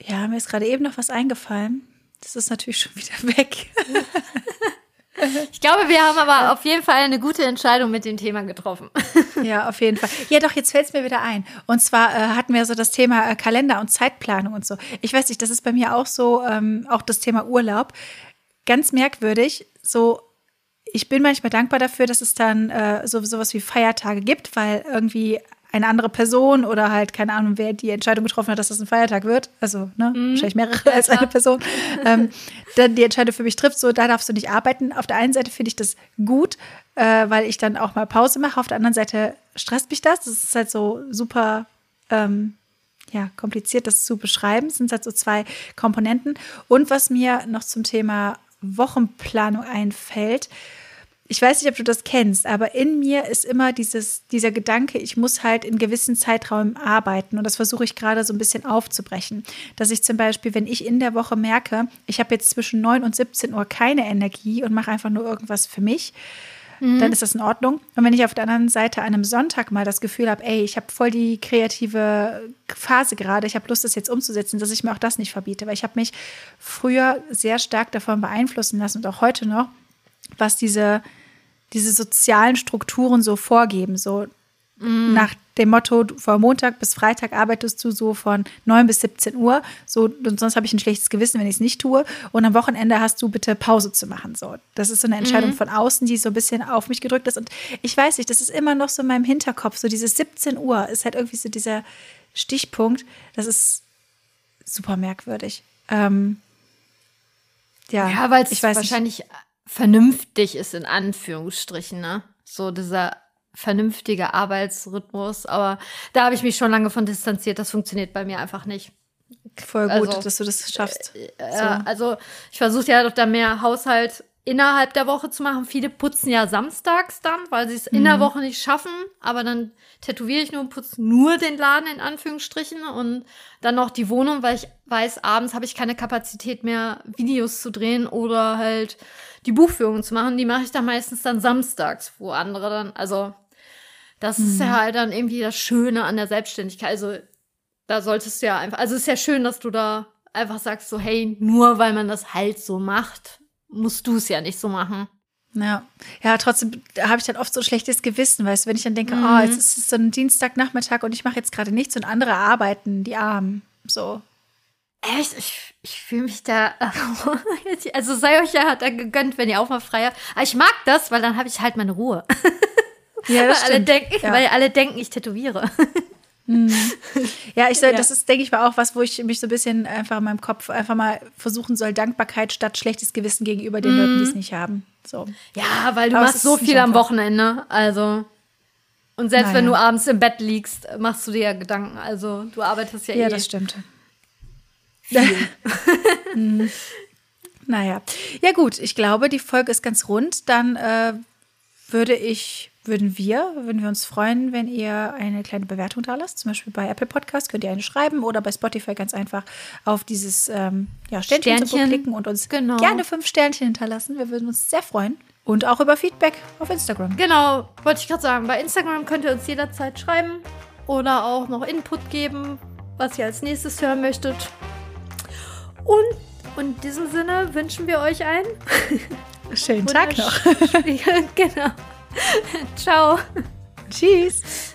Ja, mir ist gerade eben noch was eingefallen. Das ist natürlich schon wieder *laughs* weg. *laughs* *laughs* Ich glaube, wir haben aber auf jeden Fall eine gute Entscheidung mit dem Thema getroffen. *laughs* ja, auf jeden Fall. Ja, doch, jetzt fällt es mir wieder ein. Und zwar äh, hatten wir so das Thema äh, Kalender und Zeitplanung und so. Ich weiß nicht, das ist bei mir auch so, ähm, auch das Thema Urlaub. Ganz merkwürdig. So, ich bin manchmal dankbar dafür, dass es dann äh, so sowas wie Feiertage gibt, weil irgendwie eine andere Person oder halt keine Ahnung, wer die Entscheidung getroffen hat, dass das ein Feiertag wird. Also, ne, wahrscheinlich mehrere als eine Person. ähm, dann die Entscheidung für mich trifft, so, da darfst du nicht arbeiten. Auf der einen Seite finde ich das gut, äh, weil ich dann auch mal Pause mache. Auf der anderen Seite stresst mich das. Das ist halt so super ähm, ja, kompliziert, das zu beschreiben. Es sind halt so zwei Komponenten. Und was mir noch zum Thema Wochenplanung einfällt, ich weiß nicht, ob du das kennst, aber in mir ist immer dieses, dieser Gedanke, ich muss halt in gewissen Zeiträumen arbeiten. Und das versuche ich gerade so ein bisschen aufzubrechen. Dass ich zum Beispiel, wenn ich in der Woche merke, ich habe jetzt zwischen 9 und 17 Uhr keine Energie und mache einfach nur irgendwas für mich, dann ist das in Ordnung. Und wenn ich auf der anderen Seite an einem Sonntag mal das Gefühl habe, ey, ich habe voll die kreative Phase gerade, ich habe Lust, das jetzt umzusetzen, dass ich mir auch das nicht verbiete. Weil ich habe mich früher sehr stark davon beeinflussen lassen und auch heute noch, was diese, diese sozialen Strukturen so vorgeben. So nach dem Motto, von Montag bis Freitag arbeitest du so von 9 bis 17 Uhr. So, und sonst habe ich ein schlechtes Gewissen, wenn ich es nicht tue. Und am Wochenende hast du bitte Pause zu machen. So, das ist so eine Entscheidung von außen, die so ein bisschen auf mich gedrückt ist. Und ich weiß nicht, das ist immer noch so in meinem Hinterkopf. So dieses 17 Uhr ist halt irgendwie so dieser Stichpunkt. Das ist super merkwürdig. Ähm, ja, Ja, weil es ich weiß nicht. Vernünftig ist, in Anführungsstrichen, ne? So dieser vernünftige Arbeitsrhythmus. Aber da habe ich mich schon lange von distanziert. Das funktioniert bei mir einfach nicht. voll gut, also, dass du das schaffst. Ja, also ich versuche ja doch da mehr Haushalt innerhalb der Woche zu machen. Viele putzen ja samstags dann, weil sie es in Mhm. der Woche nicht schaffen. Aber dann tätowiere ich nur und putze nur den Laden in Anführungsstrichen und dann noch die Wohnung, weil ich weiß, abends habe ich keine Kapazität mehr, Videos zu drehen oder halt die Buchführung zu machen. Die mache ich dann meistens dann samstags, wo andere dann, also das ist Mhm. ja halt dann irgendwie das Schöne an der Selbstständigkeit. Also da solltest du ja einfach, also es ist ja schön, dass du da einfach sagst so, hey, nur weil man das halt so macht, musst du es ja nicht so machen. Ja, ja, trotzdem habe ich dann oft so ein schlechtes Gewissen, weißt du, wenn ich dann denke, mhm. oh, jetzt ist es so ein Dienstagnachmittag und ich mache jetzt gerade nichts und andere arbeiten, die Armen, so. Echt? Ich, ich fühle mich da. *laughs* Also sei euch ja da gegönnt, wenn ihr auch mal frei habt. Aber ich mag das, weil dann habe ich halt meine Ruhe. Ja, *laughs* das weil, alle denken, ja. weil alle denken, ich tätowiere. *laughs* Mhm. Ja, ich soll, ja. das ist, denke ich, mal auch was, wo ich mich so ein bisschen einfach in meinem Kopf einfach mal versuchen soll, Dankbarkeit statt schlechtes Gewissen gegenüber den mm. Leuten, die es nicht haben. So. Ja, weil du Aber machst so viel am Wochenende. Also. Und selbst naja. wenn du abends im Bett liegst, machst du dir ja Gedanken. Also du arbeitest ja, ja eh. Ja, das stimmt. *laughs* *laughs* mhm. Naja. Ja, gut, ich glaube, die Folge ist ganz rund. Dann äh, würde ich würden wir, würden wir uns freuen, wenn ihr eine kleine Bewertung da lasst. Zum Beispiel bei Apple Podcast könnt ihr eine schreiben oder bei Spotify ganz einfach auf dieses ähm, ja, Sternchen, Sternchen. klicken und uns genau. gerne fünf Sternchen hinterlassen. Wir würden uns sehr freuen. Und auch über Feedback auf Instagram. Genau, wollte ich gerade sagen. Bei Instagram könnt ihr uns jederzeit schreiben oder auch noch Input geben, was ihr als nächstes hören möchtet. Und, und in diesem Sinne wünschen wir euch einen schönen Tag noch. *laughs* genau. *laughs* Ciao. Tschüss.